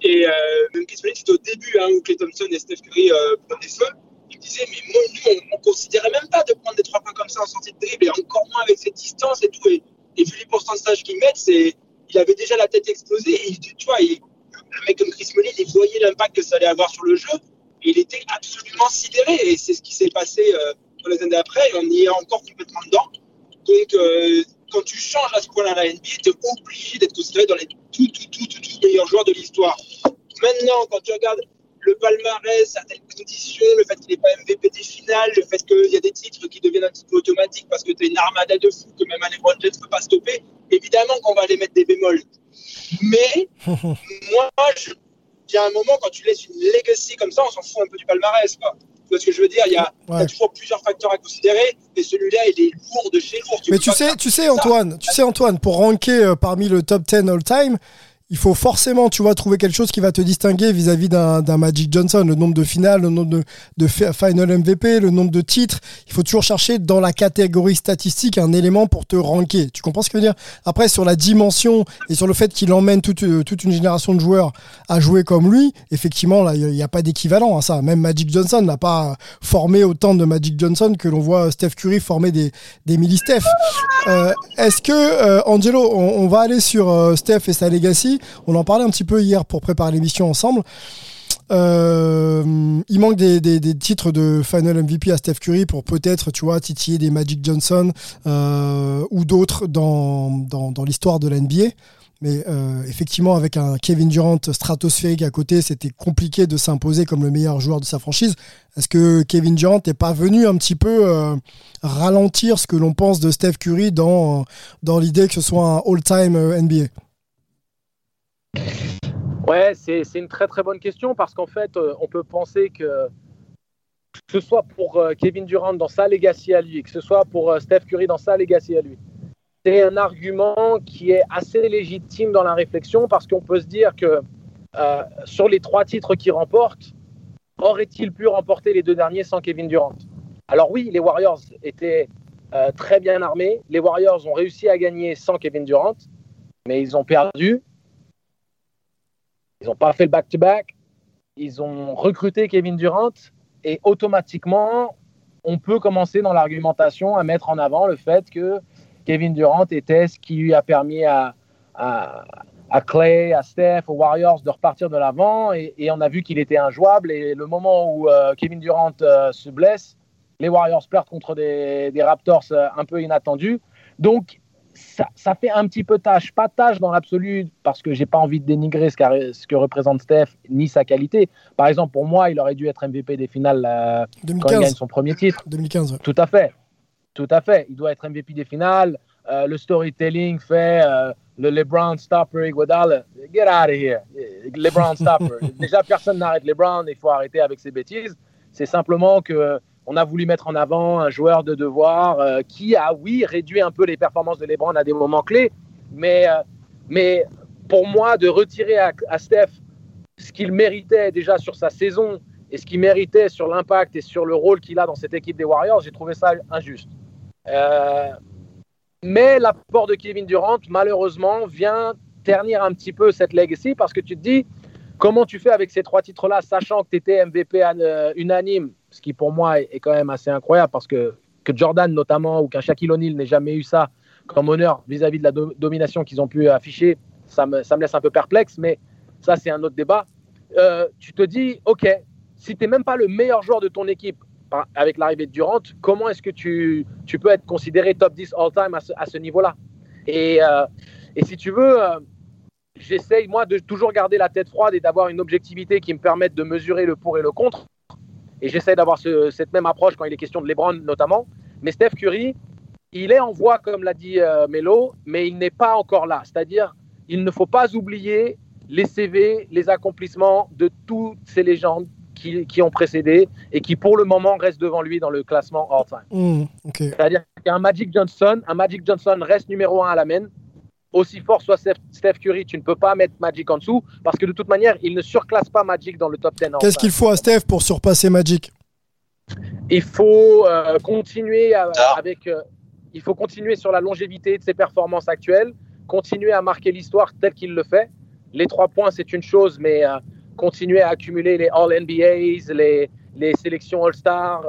Et euh, même Chris Paul, c'était au début hein, où Clay Thompson et Steph Curry euh, prenaient feu. Il me disait, mais nous, on, on considérait même pas de prendre des trois points comme ça en sortie de dribble, et encore moins avec cette distance et tout. Et, vu les pourcentages qu'ils mettent, c'est, il avait déjà la tête explosée. Et tu vois, il- un mec comme Chris Paul, il voyait l'impact que ça allait avoir sur le jeu. Et il était absolument sidéré. Et c'est ce qui s'est passé dans les années après. Et on y est encore complètement dedans. Donc, euh, quand tu changes à ce point-là la NBA, tu es obligé d'être considéré dans les tout, tout, tout, tout, tout meilleurs joueurs de l'histoire. Maintenant, quand tu regardes le palmarès, certaines conditions, le fait qu'il n'est pas MVP des finales, le fait qu'il y a des titres qui deviennent un petit peu automatiques parce que tu es une armada de fou que même un LeBron James ne peut pas stopper, évidemment qu'on va aller mettre des bémols. Mais moi, je- il y a un moment, quand tu laisses une legacy comme ça, on s'en fout un peu du palmarès. Quoi. Tu vois ce que je veux dire? Il y a, Ouais. toujours plusieurs facteurs à considérer, et celui-là, il est lourd de chez lourd. Mais tu sais, tu sais ça. Antoine, tu sais Antoine, pour ranker euh, parmi le top 10 all time, il faut forcément, tu vois, trouver quelque chose qui va te distinguer vis-à-vis d'un Magic Johnson, le nombre de finales, le nombre de, de fi- final MVP, le nombre de titres. Il faut toujours chercher dans la catégorie statistique un élément pour te ranker. Tu comprends ce que je veux dire? Après, sur la dimension et sur le fait qu'il emmène toute, euh, toute une génération de joueurs à jouer comme lui, effectivement, là, il n'y a, pas d'équivalent à ça. Même Magic Johnson n'a pas formé autant de Magic Johnson que l'on voit Steph Curry former des, des mini-Steph. Euh, Est-ce que, euh, Angelo, on, on va aller sur euh, Steph et sa legacy On en parlait un petit peu hier pour préparer l'émission ensemble. Euh, il manque des, titres de Final MVP à Steph Curry pour peut-être, tu vois, titiller des Magic Johnson euh, ou d'autres dans, l'histoire de la NBA. Mais euh, effectivement, avec un Kevin Durant stratosphérique à côté, c'était compliqué de s'imposer comme le meilleur joueur de sa franchise. Est-ce que Kevin Durant n'est pas venu un petit peu ralentir ce que l'on pense de Steph Curry dans, l'idée que ce soit un all-time NBA Ouais, c'est une très très bonne question parce qu'en fait, euh, on peut penser que que ce soit pour euh, Kevin Durant dans sa legacy à lui, que ce soit pour euh, Steph Curry dans sa legacy à lui, c'est un argument qui est assez légitime dans la réflexion parce qu'on peut se dire que sur les trois titres qu'il remporte, aurait-il pu remporter les deux derniers sans Kevin Durant? Alors oui, les Warriors étaient très bien armés, les Warriors ont réussi à gagner sans Kevin Durant, mais ils ont perdu ils n'ont pas fait le back-to-back. Ils ont recruté Kevin Durant et automatiquement, on peut commencer dans l'argumentation à mettre en avant le fait que Kevin Durant était ce qui lui a permis à, à, Clay, à Steph, aux Warriors de repartir de l'avant et, on a vu qu'il était injouable. Et le moment où euh, Kevin Durant euh, se blesse, les Warriors perdent contre des, des Raptors euh, un peu inattendus. Donc, ça, ça, fait un petit peu tâche, pas tâche dans l'absolu, parce que j'ai pas envie de dénigrer ce, ce, que représente Steph ni sa qualité. Par exemple, pour moi, il aurait dû être MVP des finales euh, 2015. quand il gagne son premier titre. 2015. Ouais. Tout à fait, tout à fait. Il doit être MVP des finales. Euh, le storytelling fait euh, le LeBron stopper Iguodala. Get out of here, LeBron stopper. Déjà, personne n'arrête LeBron. Il faut arrêter avec ses bêtises. C'est simplement que on a voulu mettre en avant un joueur de devoir euh, qui a, oui, réduit un peu les performances de LeBron à des moments clés, mais, euh, mais pour moi, de retirer à, Steph ce qu'il méritait déjà sur sa saison et ce qu'il méritait sur l'impact et sur le rôle qu'il a dans cette équipe des Warriors, j'ai trouvé ça injuste. Euh, mais l'apport de Kevin Durant, malheureusement, vient ternir un petit peu cette legacy parce que tu te dis, comment tu fais avec ces trois titres-là, sachant que tu étais MVP unanime ce qui pour moi est quand même assez incroyable parce que, que Jordan notamment ou qu'un Shaquille O'Neal n'ait jamais eu ça comme honneur vis-à-vis -vis de la do domination qu'ils ont pu afficher, ça me, laisse un peu perplexe, mais ça c'est un autre débat. Euh, tu te dis, ok, si tu n'es même pas le meilleur joueur de ton équipe avec l'arrivée de Durant, comment est-ce que tu, peux être considéré top 10 all-time à ce, niveau-là? Et, euh, si tu veux, euh, j'essaye moi de toujours garder la tête froide et d'avoir une objectivité qui me permette de mesurer le pour et le contre. Et j'essaie d'avoir ce, cette même approche quand il est question de LeBron notamment. Mais Steph Curry, il est en voie, comme l'a dit euh, Melo, mais il n'est pas encore là. C'est-à-dire, il ne faut pas oublier les CV, les accomplissements de toutes ces légendes qui, qui, ont précédé et qui, pour le moment, restent devant lui dans le classement all-time. Mmh, okay. C'est-à-dire qu'un Magic Johnson, un Magic Johnson reste numéro un à la main. Aussi fort soit Steph Curry, tu ne peux pas mettre Magic en dessous parce que de toute manière, il ne surclasse pas Magic dans le top 10. Qu'est-ce qu'il faut à Steph pour surpasser Magic? Il faut euh, continuer avec. Euh, il faut continuer sur la longévité de ses performances actuelles, continuer à marquer l'histoire telle qu'il le fait. Les trois points, c'est une chose, mais euh, continuer à accumuler les All-NBAs, les, les sélections All-Star,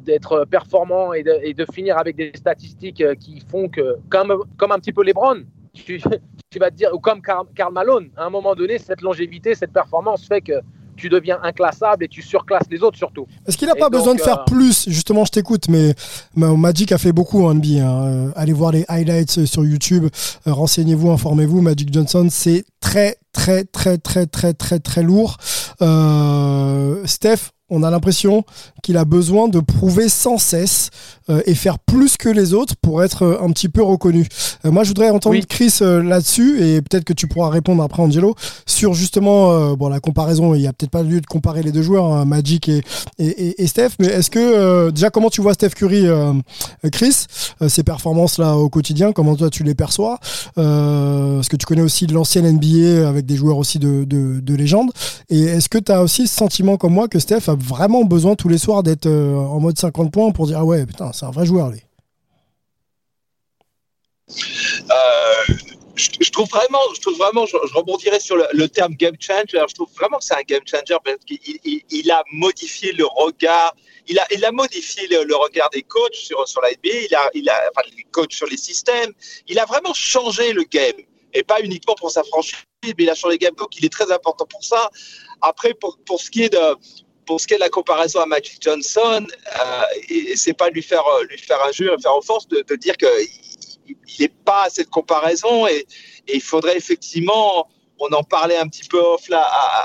d'être performant et de, et de, finir avec des statistiques qui font que, comme, comme un petit peu LeBron, tu, tu vas te dire, ou comme Karl Malone, à un moment donné, cette longévité, cette performance fait que tu deviens inclassable et tu surclasses les autres surtout. Est-ce qu'il n'a pas besoin de faire euh, plus? Justement, je t'écoute, mais Magic a fait beaucoup en NBA. Hein. Euh, allez voir les highlights sur YouTube, euh, renseignez-vous, informez-vous. Magic Johnson, c'est très, très, très, très, très, très, très lourd. Steph, on a l'impression qu'il a besoin de prouver sans cesse et faire plus que les autres pour être euh, un petit peu reconnu. Euh, moi, je voudrais entendre Chris là-dessus et peut-être que tu pourras répondre après, Angelo, sur justement bon, la comparaison. Il n'y a peut-être pas lieu de comparer les deux joueurs, hein, Magic et, et, Steph, mais est-ce que déjà, comment tu vois Steph Curry, Chris, ses performances là au quotidien, comment toi tu les perçois? Est-ce que tu connais aussi l'ancienne NBA avec des joueurs aussi de, de, de légende? Et est-ce que tu as aussi ce sentiment comme moi que Steph a vraiment besoin tous les soirs d'être euh, en mode 50 points pour dire ah ouais putain c'est un vrai joueur lui. Euh, je, trouve vraiment, je trouve vraiment, je, rebondirais sur le, terme game changer. Je trouve vraiment que c'est un game changer parce qu'il il, a modifié le regard, il a modifié le, regard des coachs sur, sur la NBA, il a, il a, enfin, les coachs sur les systèmes. Il a vraiment changé le game et pas uniquement pour sa franchise, mais il a changé le game. Donc il est très important pour ça. Après, pour, pour ce qui est de, pour ce qui est de la comparaison à Magic Johnson, euh, c'est pas lui faire euh, lui faire injure, faire offense de, dire qu'il n'est pas à cette comparaison et, il faudrait effectivement, on en parlait un petit peu off là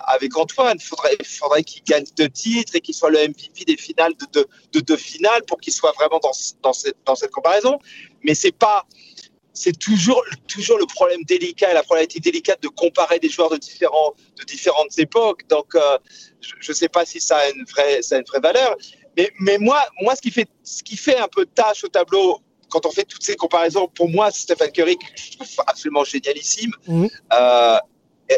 avec Antoine, il faudrait, faudrait qu'il gagne deux titres et qu'il soit le MVP des finales de deux de, finales pour qu'il soit vraiment dans, dans, cette, dans cette comparaison. Mais c'est pas c'est toujours, toujours le problème délicat, la problématique délicate de comparer des joueurs de, différents, de différentes époques. Donc, euh, je ne sais pas si ça a une vraie, ça a une vraie valeur. Mais, mais moi, moi ce, qui fait, ce qui fait un peu tâche au tableau quand on fait toutes ces comparaisons, pour moi, Stephen Curry, je trouve absolument génialissime. Mmh. Euh,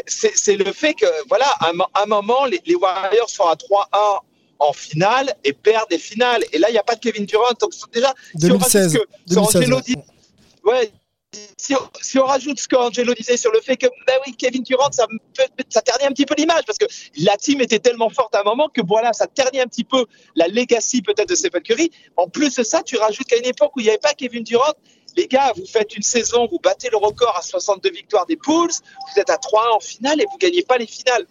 c'est le fait que, voilà, à un, moment, les, Warriors sont à 3-1 en finale et perdent des finales. Et là, il n'y a pas de Kevin Durant. Donc, déjà, 2016, si on 2016 ouais si, on rajoute ce qu'Angelo disait sur le fait que, ben oui, Kevin Durant, ça, ça ternit un petit peu l'image parce que la team était tellement forte à un moment que voilà, ça ternit un petit peu la legacy peut-être de Stephen Curry. En plus de ça, tu rajoutes qu'à une époque où il n'y avait pas Kevin Durant, les gars, vous faites une saison, vous battez le record à 62 victoires des Bulls, vous êtes à 3 en finale et vous gagnez pas les finales.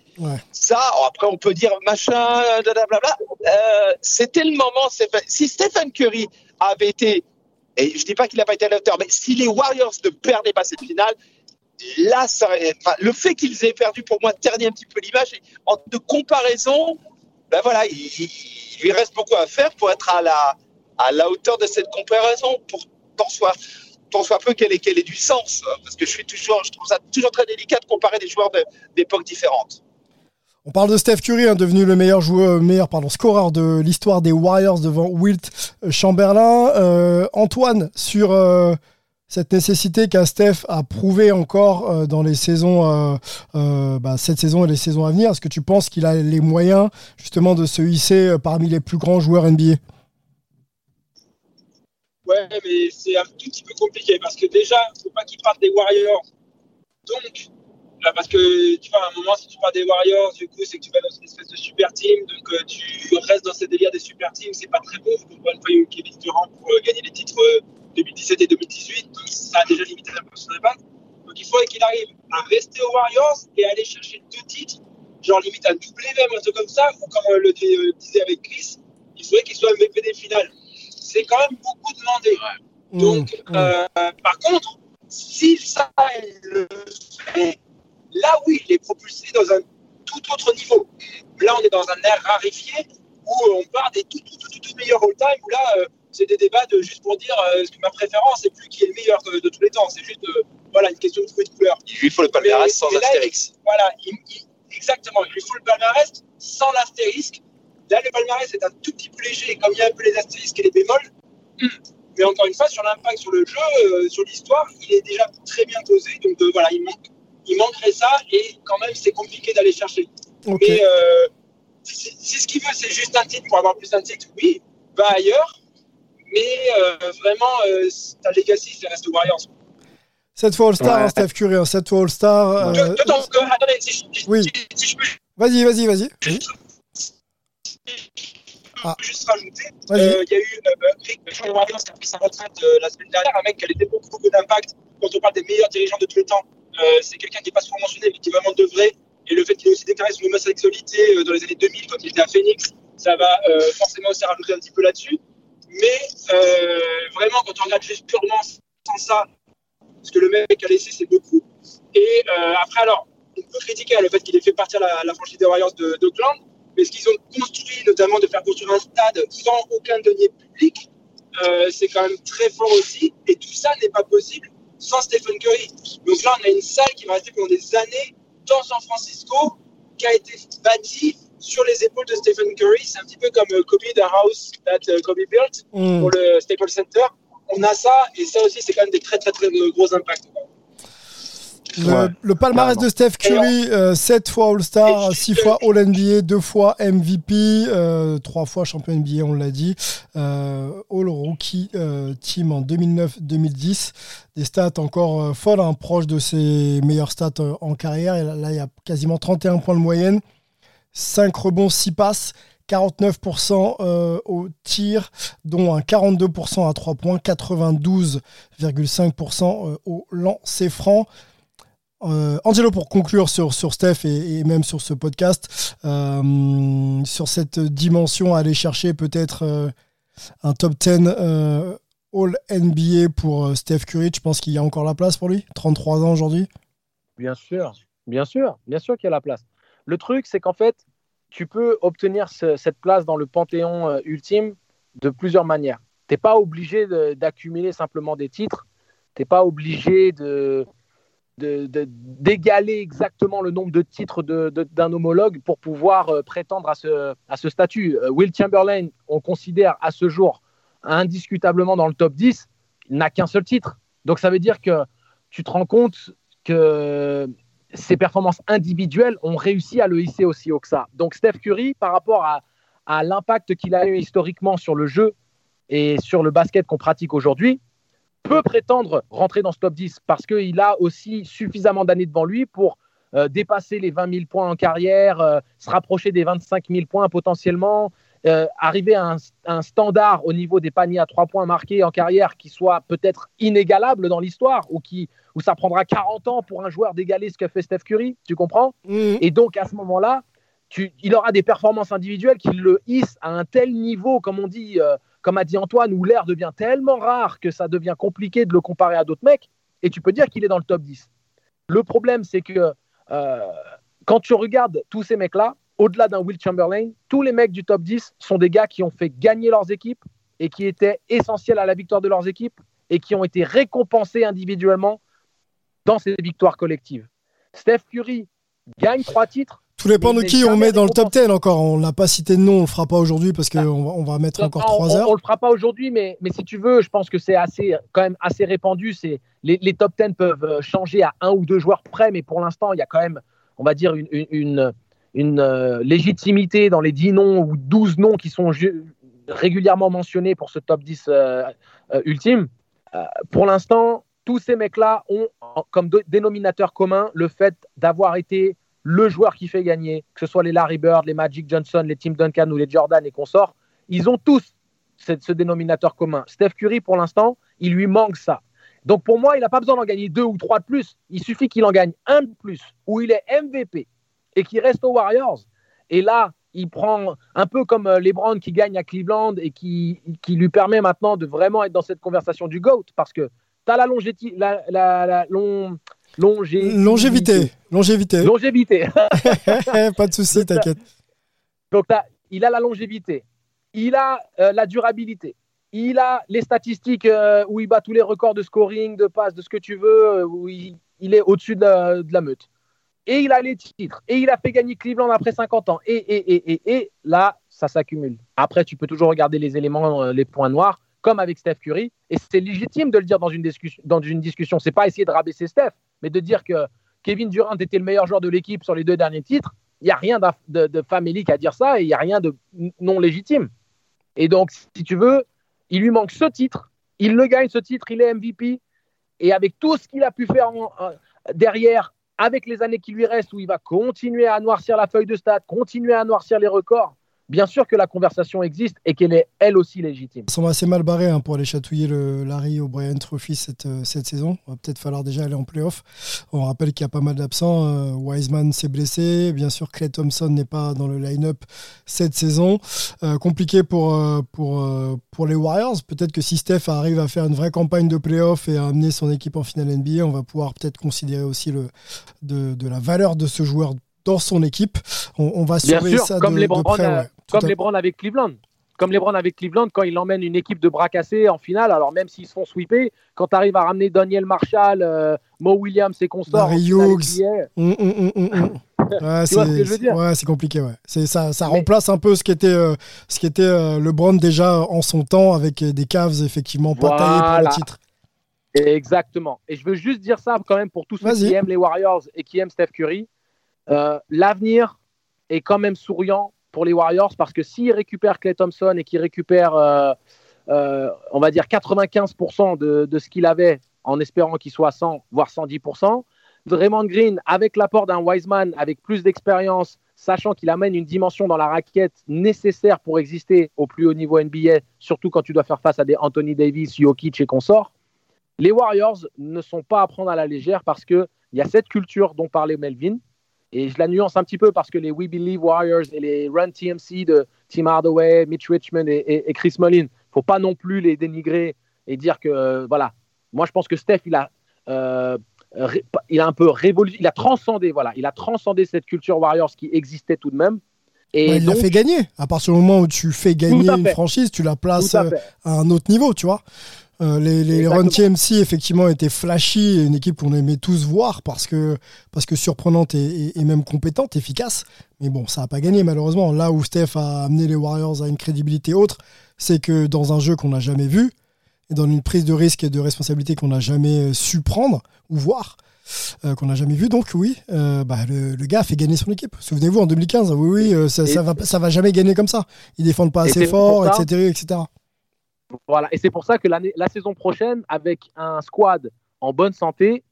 Ça, oh, après on peut dire machin, blablabla. Euh, C'était le moment. Si Stephen Curry avait été et je dis pas qu'il n'a pas été à la hauteur, mais si les Warriors ne perdaient pas cette finale, là, le fait qu'ils aient perdu, pour moi, ternit un petit peu l'image. En de comparaison, ben voilà, il, lui reste beaucoup à faire pour être à la, à la hauteur de cette comparaison, pour tant soit, tant soit peu qu'elle ait, qu'elle ait du sens. Parce que je, suis toujours, je trouve ça toujours très délicat de comparer des joueurs d'époques différentes. On parle de Steph Curry, hein, devenu le meilleur joueur, meilleur pardon, scoreur de l'histoire des Warriors devant Wilt Chamberlain. Euh, Antoine, sur euh, cette nécessité qu'a Steph à prouver encore euh, dans les saisons, bah, cette saison et les saisons à venir, est-ce que tu penses qu'il a les moyens justement de se hisser parmi les plus grands joueurs NBA Ouais, mais c'est un tout petit peu compliqué parce que déjà, il ne faut pas qu'il parte des Warriors. Donc, parce que tu vois, à un moment, si tu parles des Warriors, du coup, c'est que tu vas dans une espèce de super team. Donc, euh, tu restes dans ces délires des super teams. C'est pas très beau. Faut pas une fois eu Kevin Durant pour euh, gagner les titres 2017 euh, et 2018. Donc, ça a déjà limité un peu son impact. Donc, il faudrait qu'il arrive à rester aux Warriors et aller chercher deux titres, genre limite à doubler même, un truc comme ça. Ou comme le disait avec Chris, il faudrait qu'il soit MVP des finales. C'est quand même beaucoup demandé. Donc, mmh, mmh. par contre, si ça, il le fait, Là, oui, il est propulsé dans un tout autre niveau. Là, on est dans un air rarifié où on part des tout, tout, tout, tout meilleurs all-time, où là, euh, c'est des débats de, juste pour dire euh, que ma préférence, c'est plus qui est le meilleur de, tous les temps? C'est juste euh, voilà, une question de fruit de couleur. Il lui faut le palmarès sans astérisque. Voilà, exactement. Il lui faut le palmarès sans l'astérisque. Là, le palmarès est un tout petit peu léger, comme il y a un peu les astérisques et les bémols. Mais encore une fois, sur l'impact sur le jeu, sur l'histoire, il est déjà très bien posé. Donc voilà, il manque il manquerait ça et quand même c'est compliqué d'aller chercher. Mais euh, si, ce qu'il veut, c'est juste un titre pour avoir plus d'un titre, oui, va ailleurs. Mais euh, vraiment, euh, ta legacy, c'est reste Warriors. Cette fois All-Star, ouais. hein, Steph Curry, cette fois All-Star. Euh... attendez, si, si, oui. si, je peux. Vas-y, vas-y, vas-y. Oui. Ah. Juste rajouter, il euh, y a eu euh, Rick Sean Warriors qui a pris sa retraite euh, la semaine dernière, un mec qui a laissé beaucoup, beaucoup d'impact. Quand on parle des meilleurs dirigeants de tous les temps, c'est quelqu'un qui n'est pas souvent mentionné, mais qui vraiment devrait. Et le fait qu'il ait aussi déclaré son homosexualité dans les années 2000 quand il était à Phoenix, ça va forcément aussi rajouter un petit peu là-dessus. Mais vraiment, quand on regarde juste purement sans ça, ce que le mec a laissé, c'est beaucoup. Et après, alors, on peut critiquer le fait qu'il ait fait partir la, franchise des Warriors d'Oakland, mais ce qu'ils ont construit, notamment de faire construire un stade sans aucun denier public, euh, c'est quand même très fort aussi. Et tout ça n'est pas possible sans Stephen Curry. Donc là, on a une salle qui va rester pendant des années dans San Francisco, qui a été bâtie sur les épaules de Stephen Curry. C'est un petit peu comme euh, Kobe, The House that euh, Kobe built Mm. pour le Staples Center. On a ça, et ça aussi, c'est quand même des très, très, très gros impacts. Le, ouais, le palmarès de Steph Curry, euh, 7 fois All-Star, 6 fois All-NBA, 2 fois MVP, euh, 3 fois champion NBA, on l'a dit, euh, All-Rookie euh, Team en 2009-2010. Des stats encore euh, folles, hein, proches de ses meilleurs stats euh, en carrière. Et là, là, il y a quasiment 31 points de moyenne, 5 rebonds, 6 passes. 49% euh, au tir, dont un 42% à 3 points, 92,5% euh, au lancer franc. Euh, Angelo, pour conclure sur, sur Steph et, même sur ce podcast, euh, sur cette dimension, aller chercher peut-être euh, un top 10 euh, All NBA pour Steph Curry, je pense qu'il y a encore la place pour lui? 33 ans aujourd'hui? Bien sûr, bien sûr, bien sûr qu'il y a la place. Le truc, c'est qu'en fait, tu peux obtenir ce, cette place dans le panthéon ultime de plusieurs manières. Tu n'es pas obligé d'accumuler simplement des titres, tu n'es pas obligé de d'égaler exactement le nombre de titres d'un homologue pour pouvoir euh, prétendre à ce, statut. Euh, Will Chamberlain, on considère à ce jour indiscutablement dans le top 10, il n'a qu'un seul titre. Donc ça veut dire que tu te rends compte que ses performances individuelles ont réussi à le hisser aussi haut que ça. Donc Steph Curry, par rapport à l'impact qu'il a eu historiquement sur le jeu et sur le basket qu'on pratique aujourd'hui, peut prétendre rentrer dans ce top 10 parce qu'il a aussi suffisamment d'années devant lui pour euh, dépasser les 20 000 points en carrière, euh, se rapprocher des 25 000 points potentiellement, euh, arriver à un, un, standard au niveau des paniers à 3 points marqués en carrière qui soit peut-être inégalable dans l'histoire ou qui, où ça prendra 40 ans pour un joueur d'égaler ce que fait Steph Curry, tu comprends? Mmh. Et donc à ce moment-là, tu, il aura des performances individuelles qui le hissent à un tel niveau, comme on dit comme a dit Antoine, où l'air devient tellement rare que ça devient compliqué de le comparer à d'autres mecs, et tu peux dire qu'il est dans le top 10. Le problème, c'est que euh, quand tu regardes tous ces mecs-là, au-delà d'un Will Chamberlain, tous les mecs du top 10 sont des gars qui ont fait gagner leurs équipes et qui étaient essentiels à la victoire de leurs équipes et qui ont été récompensés individuellement dans ces victoires collectives. Steph Curry gagne trois titres, tout dépend de qui on met dans le top 10 encore. On n'a pas cité de nom, on ne le fera pas aujourd'hui parce qu'on va, on va mettre encore 3 heures. On ne le fera pas aujourd'hui, mais, mais si tu veux, je pense que c'est assez, quand même assez répandu. C'est, les, les, top 10 peuvent changer à un ou deux joueurs près, mais pour l'instant, il y a quand même, on va dire, une, une, une, une euh, légitimité dans les 10 noms ou 12 noms qui sont régulièrement mentionnés pour ce top 10 euh, euh, ultime. pour l'instant, tous ces mecs-là ont comme dénominateur commun le fait d'avoir été le joueur qui fait gagner, que ce soit les Larry Bird, les Magic Johnson, les Tim Duncan ou les Jordan et consorts, ils ont tous ce, dénominateur commun. Steph Curry, pour l'instant, il lui manque ça. Donc pour moi, il n'a pas besoin d'en gagner deux ou trois de plus. Il suffit qu'il en gagne un de plus, où il est MVP et qu'il reste aux Warriors. Et là, il prend un peu comme LeBron qui gagne à Cleveland et qui, lui permet maintenant de vraiment être dans cette conversation du GOAT parce que tu as la, la long, Longé... Longévité. Longévité. Longévité. pas de souci, t'inquiète. Donc, il a la longévité. Il a euh, la durabilité. Il a les statistiques euh, où il bat tous les records de scoring, de passes, de ce que tu veux, euh, où il, il est au-dessus de la, de la, meute. Et il a les titres. Et il a fait gagner Cleveland après 50 ans. Et, et, et, et, et là, ça s'accumule. Après, tu peux toujours regarder les éléments, les points noirs, comme avec Steph Curry. Et c'est légitime de le dire dans une discussion. Dans une. C'est pas essayer de rabaisser Steph mais de dire que Kevin Durant était le meilleur joueur de l'équipe sur les deux derniers titres, il n'y a rien de, de famélique à dire ça et il n'y a rien de non légitime. Et donc, si tu veux, il lui manque ce titre. Il le gagne, ce titre, il est MVP. Et avec tout ce qu'il a pu faire derrière, avec les années qui lui restent, où il va continuer à noircir la feuille de stade, continuer à noircir les records, bien sûr que la conversation existe et qu'elle est elle aussi légitime. Ça va assez mal barré hein, pour aller chatouiller le Larry O'Brien Trophy cette, euh, cette saison. Il va peut-être falloir déjà aller en playoff. On rappelle qu'il y a pas mal d'absents. Euh, Wiseman s'est blessé. Bien sûr, Clay Thompson n'est pas dans le line-up cette saison. Euh, compliqué pour, les Warriors. Peut-être que si Steph arrive à faire une vraie campagne de playoff et à amener son équipe en finale NBA, on va pouvoir peut-être considérer aussi de la valeur de ce joueur dans son équipe. On, va surveiller ça comme de, les de près. Comme LeBron avec Cleveland. Comme LeBron avec Cleveland, quand il emmène une équipe de bras cassés en finale, alors même s'ils se font sweeper, quand tu arrives à ramener Daniel Marshall, euh, Mo Williams et consorts. Barry Hughes. Ouais, c'est compliqué. Ça, remplace un peu ce qui était, euh, ce qui était euh, LeBron déjà en son temps avec des Cavs effectivement pas taillés pour le titre. Exactement. Et je veux juste dire ça quand même pour tous ceux qui aiment les Warriors et qui aiment Steph Curry. L'avenir est quand même souriant pour les Warriors parce que s'ils récupèrent Clay Thompson et qu'ils récupèrent, euh, euh, on va dire, 95% de, de, ce qu'il avait en espérant qu'il soit 100, voire 110%, Draymond Green, avec l'apport d'un Wiseman, avec plus d'expérience, sachant qu'il amène une dimension dans la raquette nécessaire pour exister au plus haut niveau NBA, surtout quand tu dois faire face à des Anthony Davis, Jokic et consorts, les Warriors ne sont pas à prendre à la légère parce qu'il y a cette culture dont parlait Melvin, et je la nuance un petit peu parce que les We Believe Warriors et les Run TMC de Tim Hardaway, Mitch Richmond et, Chris Mullin, faut pas non plus les dénigrer et dire que, euh, voilà, moi je pense que Steph, il a, euh, il a un peu révolu, il a transcendé, voilà, il a transcendé cette culture Warriors qui existait tout de même. Et bah, il l'a fait gagner. À partir du moment où tu fais gagner une franchise, tu la places à, à, un autre niveau, tu vois. Euh, les, les Run TMC, effectivement, étaient flashy, une équipe qu'on aimait tous voir parce que, parce que surprenante et, même compétente, efficace. Mais bon, ça n'a pas gagné, malheureusement. Là où Steph a amené les Warriors à une crédibilité autre, c'est que dans un jeu qu'on n'a jamais vu, et dans une prise de risque et de responsabilité qu'on n'a jamais su prendre ou voir, euh, qu'on n'a jamais vu. Donc oui, euh, bah, le, gars a fait gagner son équipe. Souvenez-vous, en 2015, oui, oui, ça, ça, va, ça va jamais gagner comme ça. Ils défendent pas assez fort, etc., etc. Voilà, et c'est pour ça que la saison prochaine, avec un squad en bonne santé,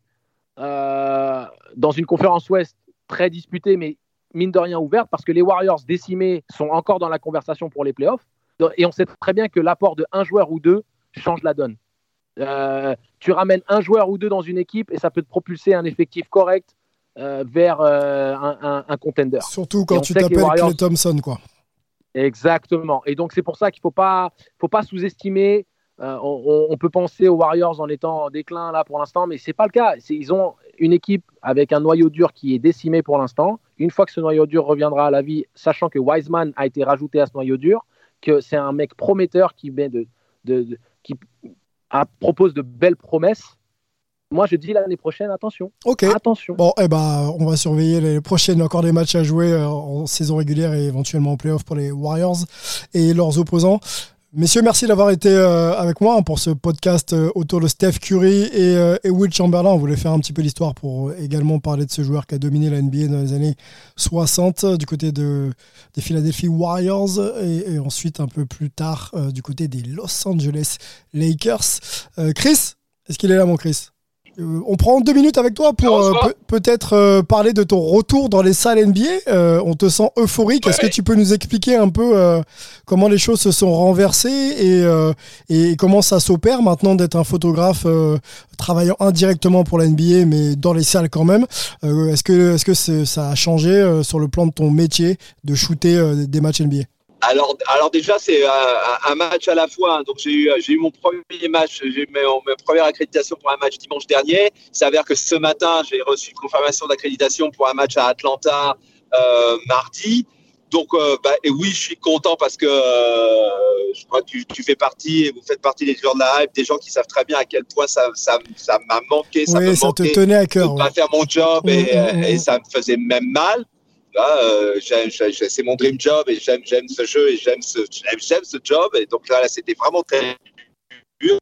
euh, dans une conférence Ouest très disputée, mais mine de rien ouverte, parce que les Warriors décimés sont encore dans la conversation pour les playoffs. Et on sait très bien que l'apport de un joueur ou deux change la donne. Euh, tu ramènes un joueur ou deux dans une équipe et ça peut te propulser un effectif correct euh, vers un, un, contender. Surtout quand tu t'appelles Clay Thompson, quoi. Exactement. Et donc, c'est pour ça qu'il ne faut pas, faut pas sous-estimer. Euh, on, peut penser aux Warriors en étant en déclin là pour l'instant, mais ce n'est pas le cas. Ils ont une équipe avec un noyau dur qui est décimé pour l'instant. Une fois que ce noyau dur reviendra à la vie, sachant que Wiseman a été rajouté à ce noyau dur, que c'est un mec prometteur qui, propose de belles promesses, moi, je dis l'année prochaine, attention. Ok. Attention. Bon, eh ben, on va surveiller les prochaines, encore des matchs à jouer euh, en saison régulière et éventuellement en playoff pour les Warriors et leurs opposants. Messieurs, merci d'avoir été euh, avec moi pour ce podcast euh, autour de Steph Curry et, Will Chamberlain. On voulait faire un petit peu l'histoire pour également parler de ce joueur qui a dominé la NBA dans les années 60 du côté de, des Philadelphia Warriors et, ensuite un peu plus tard du côté des Los Angeles Lakers. Chris, est-ce qu'il est là mon Chris? Euh, on prend deux minutes avec toi pour euh, peut-être euh, parler de ton retour dans les salles NBA. on te sent euphorique. Est-ce que tu peux nous expliquer un peu comment les choses se sont renversées et, comment ça s'opère maintenant d'être un photographe travaillant indirectement pour la NBA mais dans les salles quand même? Est-ce que, est -ce que ça a changé sur le plan de ton métier de shooter des matchs NBA alors, alors déjà, c'est un, match à la fois. Hein. Donc, j'ai eu, j'ai eu mon premier match, j'ai eu ma, première accréditation pour un match dimanche dernier. Il s'avère que ce matin, j'ai reçu une confirmation d'accréditation pour un match à Atlanta euh, mardi. Donc, euh, bah, et oui, je suis content parce que euh, je crois que tu, fais partie et vous faites partie des joueurs de la hype, des gens qui savent très bien à quel point ça, ça, ça m'a manqué, ça me ça te tenait à cœur. De pas faire mon job et, mmh, mmh, et, ça me faisait même mal. Euh, c'est mon dream job et j'aime, ce jeu et j'aime ce, job. Et donc là, là c'était vraiment très dur.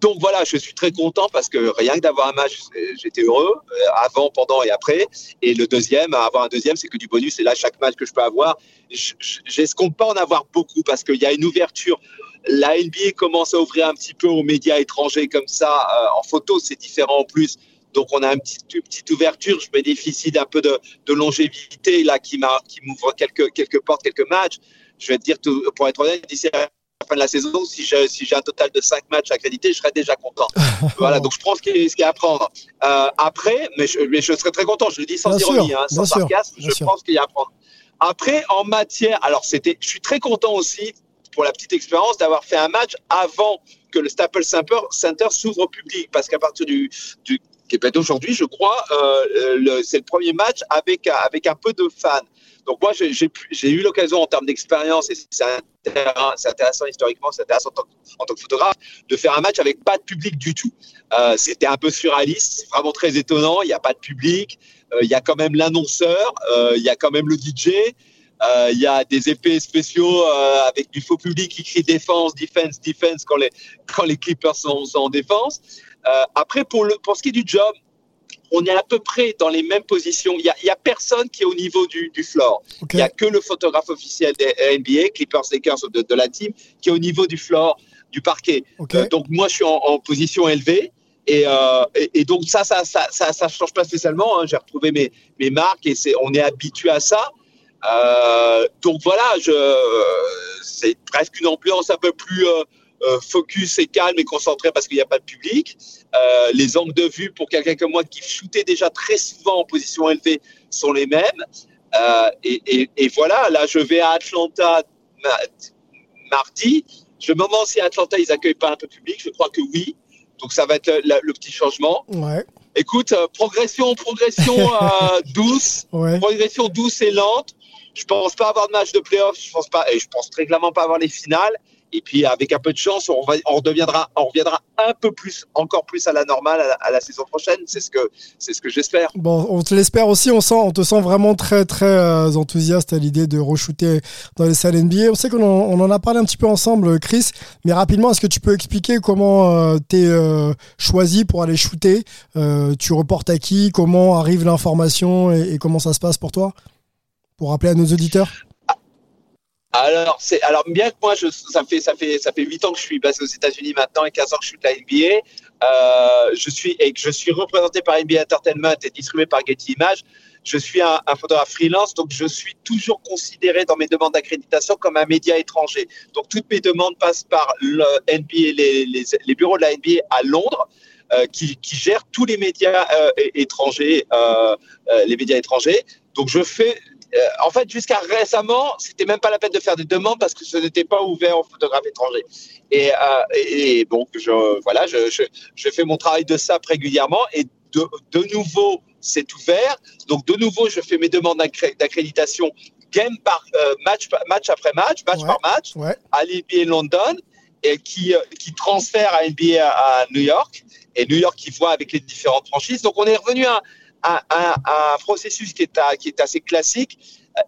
donc voilà, je suis très content parce que rien que d'avoir un match, j'étais heureux avant, pendant et après. Et le deuxième, avoir un deuxième, c'est que du bonus. Et là, chaque match que je peux avoir, j'escompte pas en avoir beaucoup parce qu'il y a une ouverture la NBA commence à ouvrir un petit peu aux médias étrangers comme ça. en photo, c'est différent en plus. Donc on a une petite, ouverture. Je bénéficie d'un peu de, longévité là qui m'ouvre quelques, quelques portes, quelques matchs. Je vais te dire, tout, pour être honnête, d'ici à la fin de la saison, si j'ai si un total de 5 matchs accrédités, je serais déjà content. voilà, donc je pense qu'il y, a à prendre. Euh, après, mais je, mais je, serais très content, je le dis sans ironie, hein, sans sarcasme, je pense qu'il y a à prendre. Après, en matière, alors c'était, je suis très content aussi pour la petite expérience d'avoir fait un match avant que le Staples Center s'ouvre au public, parce qu'à partir du, du aujourd'hui, je crois, euh, c'est le premier match avec, avec un peu de fans. Donc moi, j'ai eu l'occasion en termes d'expérience, et c'est intéressant historiquement, c'est intéressant en tant, que photographe, de faire un match avec pas de public du tout. Euh, c'était un peu surréaliste, c'est vraiment très étonnant, il n'y a pas de public, euh, il y a quand même l'annonceur, il y a quand même le DJ, il y a des épées spéciaux avec du faux public qui crie défense, defense, defense quand les, quand les Clippers sont en défense. Euh, après, pour, le, pour ce qui est du job, on est à peu près dans les mêmes positions. Il n'y a, a, personne qui est au niveau du, du floor. Il n'y a que le photographe officiel des NBA, Clippers Lakers de, de, la team, qui est au niveau du floor, du parquet. Euh, donc moi, je suis en, en position élevée. Et, euh, et, donc ça, ça, ça, ça, ça change pas spécialement. Hein. J'ai retrouvé mes, mes marques et on est habitué à ça. Euh, donc voilà, c'est presque une ambiance un peu plus focus et calme et concentré parce qu'il n'y a pas de public. Euh, les angles de vue pour quelqu'un comme moi qui shootait déjà très souvent en position élevée sont les mêmes. Euh, et, et, voilà, là je vais à Atlanta mardi. Je me demande si à Atlanta ils accueillent pas un peu de public. Je crois que oui. Donc ça va être le, petit changement. Ouais. Écoute, progression, progression douce, progression douce et lente. Je pense pas avoir de match de playoff. Je pense pas, et je pense très clairement pas avoir les finales. Et puis avec un peu de chance, on, reviendra un peu plus, encore plus à la normale à la, saison prochaine. C'est ce que, c'est ce que j'espère. Bon, on te l'espère aussi. On te sent vraiment très très euh, enthousiaste à l'idée de re-shooter dans les salles NBA. On sait qu'on en, a parlé un petit peu ensemble, Chris. Mais rapidement, est-ce que tu peux expliquer comment euh, tu es euh, choisi pour aller shooter? Tu reportes à qui? Comment arrive l'information et comment ça se passe pour toi? Pour rappeler à nos auditeurs. Alors, c'est, alors bien que moi, je, ça fait ça fait ça fait huit ans que je suis basé aux États-Unis maintenant et 15 ans que je suis de la NBA. Euh, je suis et que je suis représenté par NBA Entertainment et distribué par Getty Images. Je suis un, un, photographe freelance, donc je suis toujours considéré dans mes demandes d'accréditation comme un média étranger. Donc toutes mes demandes passent par le NBA, les, les, les bureaux de la NBA à Londres. Euh, qui, qui gèrent tous les médias euh, étrangers, euh, euh, les médias étrangers. Donc je fais euh, en fait, jusqu'à récemment, c'était même pas la peine de faire des demandes parce que ce n'était pas ouvert aux photographes étrangers. Et, euh, et donc, je, voilà, je, je, je, fais mon travail de SAP régulièrement et de, de nouveau, c'est ouvert. Donc, de nouveau, je fais mes demandes d'accréditation game par euh, match, match après match, match par match, ouais. à l'NBA London, et qui, qui transfère à NBA à, à New York, et New York qui voit avec les différentes franchises. Donc, on est revenu à un, processus qui est, qui est assez classique,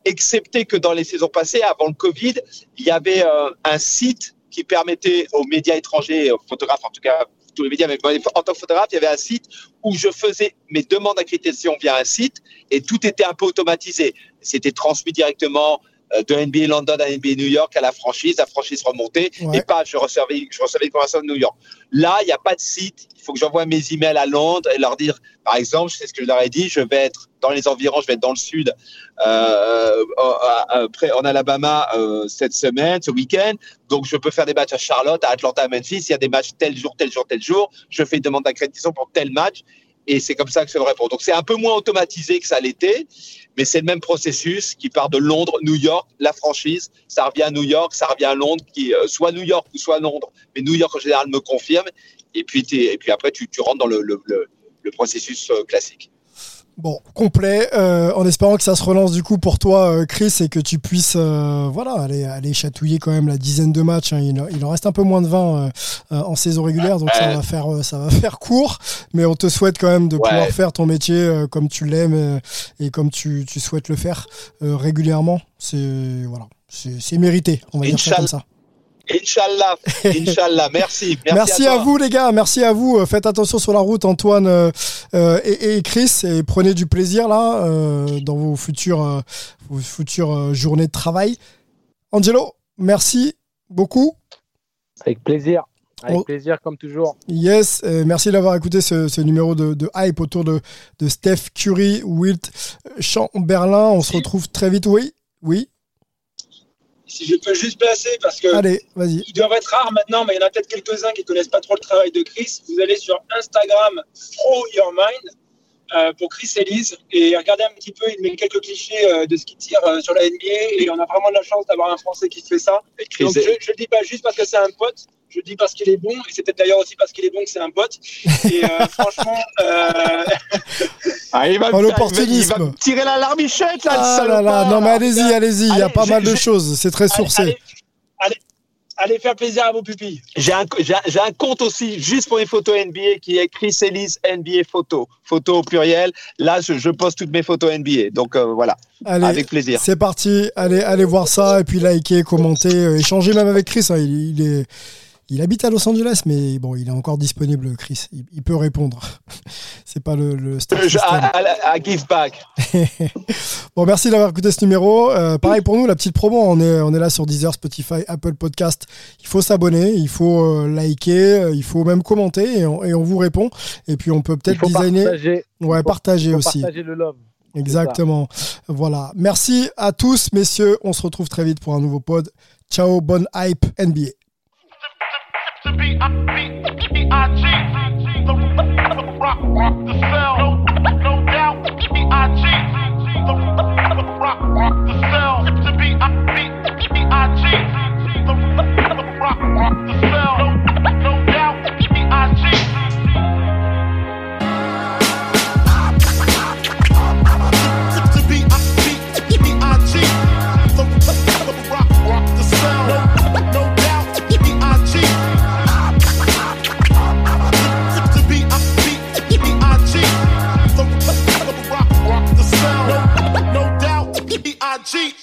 excepté que dans les saisons passées, avant le Covid, il y avait euh, un site qui permettait aux médias étrangers, aux photographes en tout cas, tous les médias, mais en tant que photographe, il y avait un site où je faisais mes demandes d'accréditation via un site et tout était un peu automatisé. C'était transmis directement de NBA London à NBA New York à la franchise, la franchise remontée, ouais. et pas je recevais, je recevais une conversation de New York. Là, il n'y a pas de site, il faut que j'envoie mes emails à Londres et leur dire, par exemple, c'est ce que je leur ai dit, je vais être dans les environs, je vais être dans le sud, euh, euh, en Alabama euh, cette semaine, ce week-end, donc je peux faire des matchs à Charlotte, à Atlanta, à Memphis, il y a des matchs tel jour, tel jour, tel jour, je fais une demande d'accréditation pour tel match, et c'est comme ça que ça me répond. Donc c'est un peu moins automatisé que ça l'était, mais c'est le même processus qui part de Londres, New York, la franchise, ça revient à New York, ça revient à Londres, qui euh, soit New York ou soit Londres, mais New York en général me confirme, et puis, et puis après tu, tu rentres dans le, le, le, le processus euh, classique. Bon, complet, euh, en espérant que ça se relance du coup pour toi, euh, Chris, et que tu puisses euh, voilà, aller, aller chatouiller quand même la dizaine de matchs. Hein. Il, il, en reste un peu moins de 20 euh, en saison régulière, donc ça va, faire, ça va faire court. Mais on te souhaite quand même de ouais. pouvoir faire ton métier comme tu l'aimes et, comme tu, tu, souhaites le faire régulièrement. C'est voilà, c'est mérité, on va dire ça comme ça. Inch'Allah, Inch'Allah, merci. Merci, à, vous les gars, merci à vous. Faites attention sur la route Antoine euh, euh, et, Chris et prenez du plaisir là euh, dans vos futures, vos futures journées de travail. Angelo, merci beaucoup. Avec plaisir. Avec plaisir, comme toujours. Yes, merci d'avoir écouté ce, numéro de, hype autour de, de Steph Curry, Wilt, Chamberlain. On se retrouve très vite. Oui, oui. Si je peux juste placer, parce que Allez, vas-y. ils doivent être rares maintenant, mais il y en a peut-être quelques-uns qui ne connaissent pas trop le travail de Chris. Vous allez sur Instagram, Throw Your Mind, euh, pour Chris Elise, et regardez un petit peu, il met quelques clichés euh, de ce qu'il tire euh, sur la NBA, et on a vraiment de la chance d'avoir un Français qui fait ça. Donc je ne le dis pas juste parce que c'est un pote, je dis parce qu'il est bon, et c'est peut-être d'ailleurs aussi parce qu'il est bon que c'est un pote. Et franchement. Ah, il va, l'opportunisme. tirer la larmichette là, ah là, là. Non mais allez-y, allez-y, il y a pas mal de choses, c'est très sourcé. Allez, allez, faire plaisir à vos pupilles. J'ai un, un, compte aussi juste pour les photos NBA qui est Chris Ellis NBA Photo, photo au pluriel. Là, je, poste toutes mes photos NBA, donc euh, voilà. avec plaisir. C'est parti, allez, allez voir ça et puis liker, commenter, euh, échanger même avec Chris. Hein. il, est il habite à Los Angeles, mais bon, il est encore disponible, Chris. Il, peut répondre. C'est pas le, le à, give back. bon, merci d'avoir écouté ce numéro. Euh, pareil pour nous, la petite promo. On est, on est là sur Deezer, Spotify, Apple Podcast. Il faut s'abonner, il faut euh, liker, euh, il faut même commenter et on, vous répond. Et puis on peut peut-être designer. Partager. Ouais, partager aussi. Partager le love. Exactement. Voilà. Merci à tous, messieurs. On se retrouve très vite pour un nouveau pod. Ciao, bonne hype NBA. to be, be, cheat.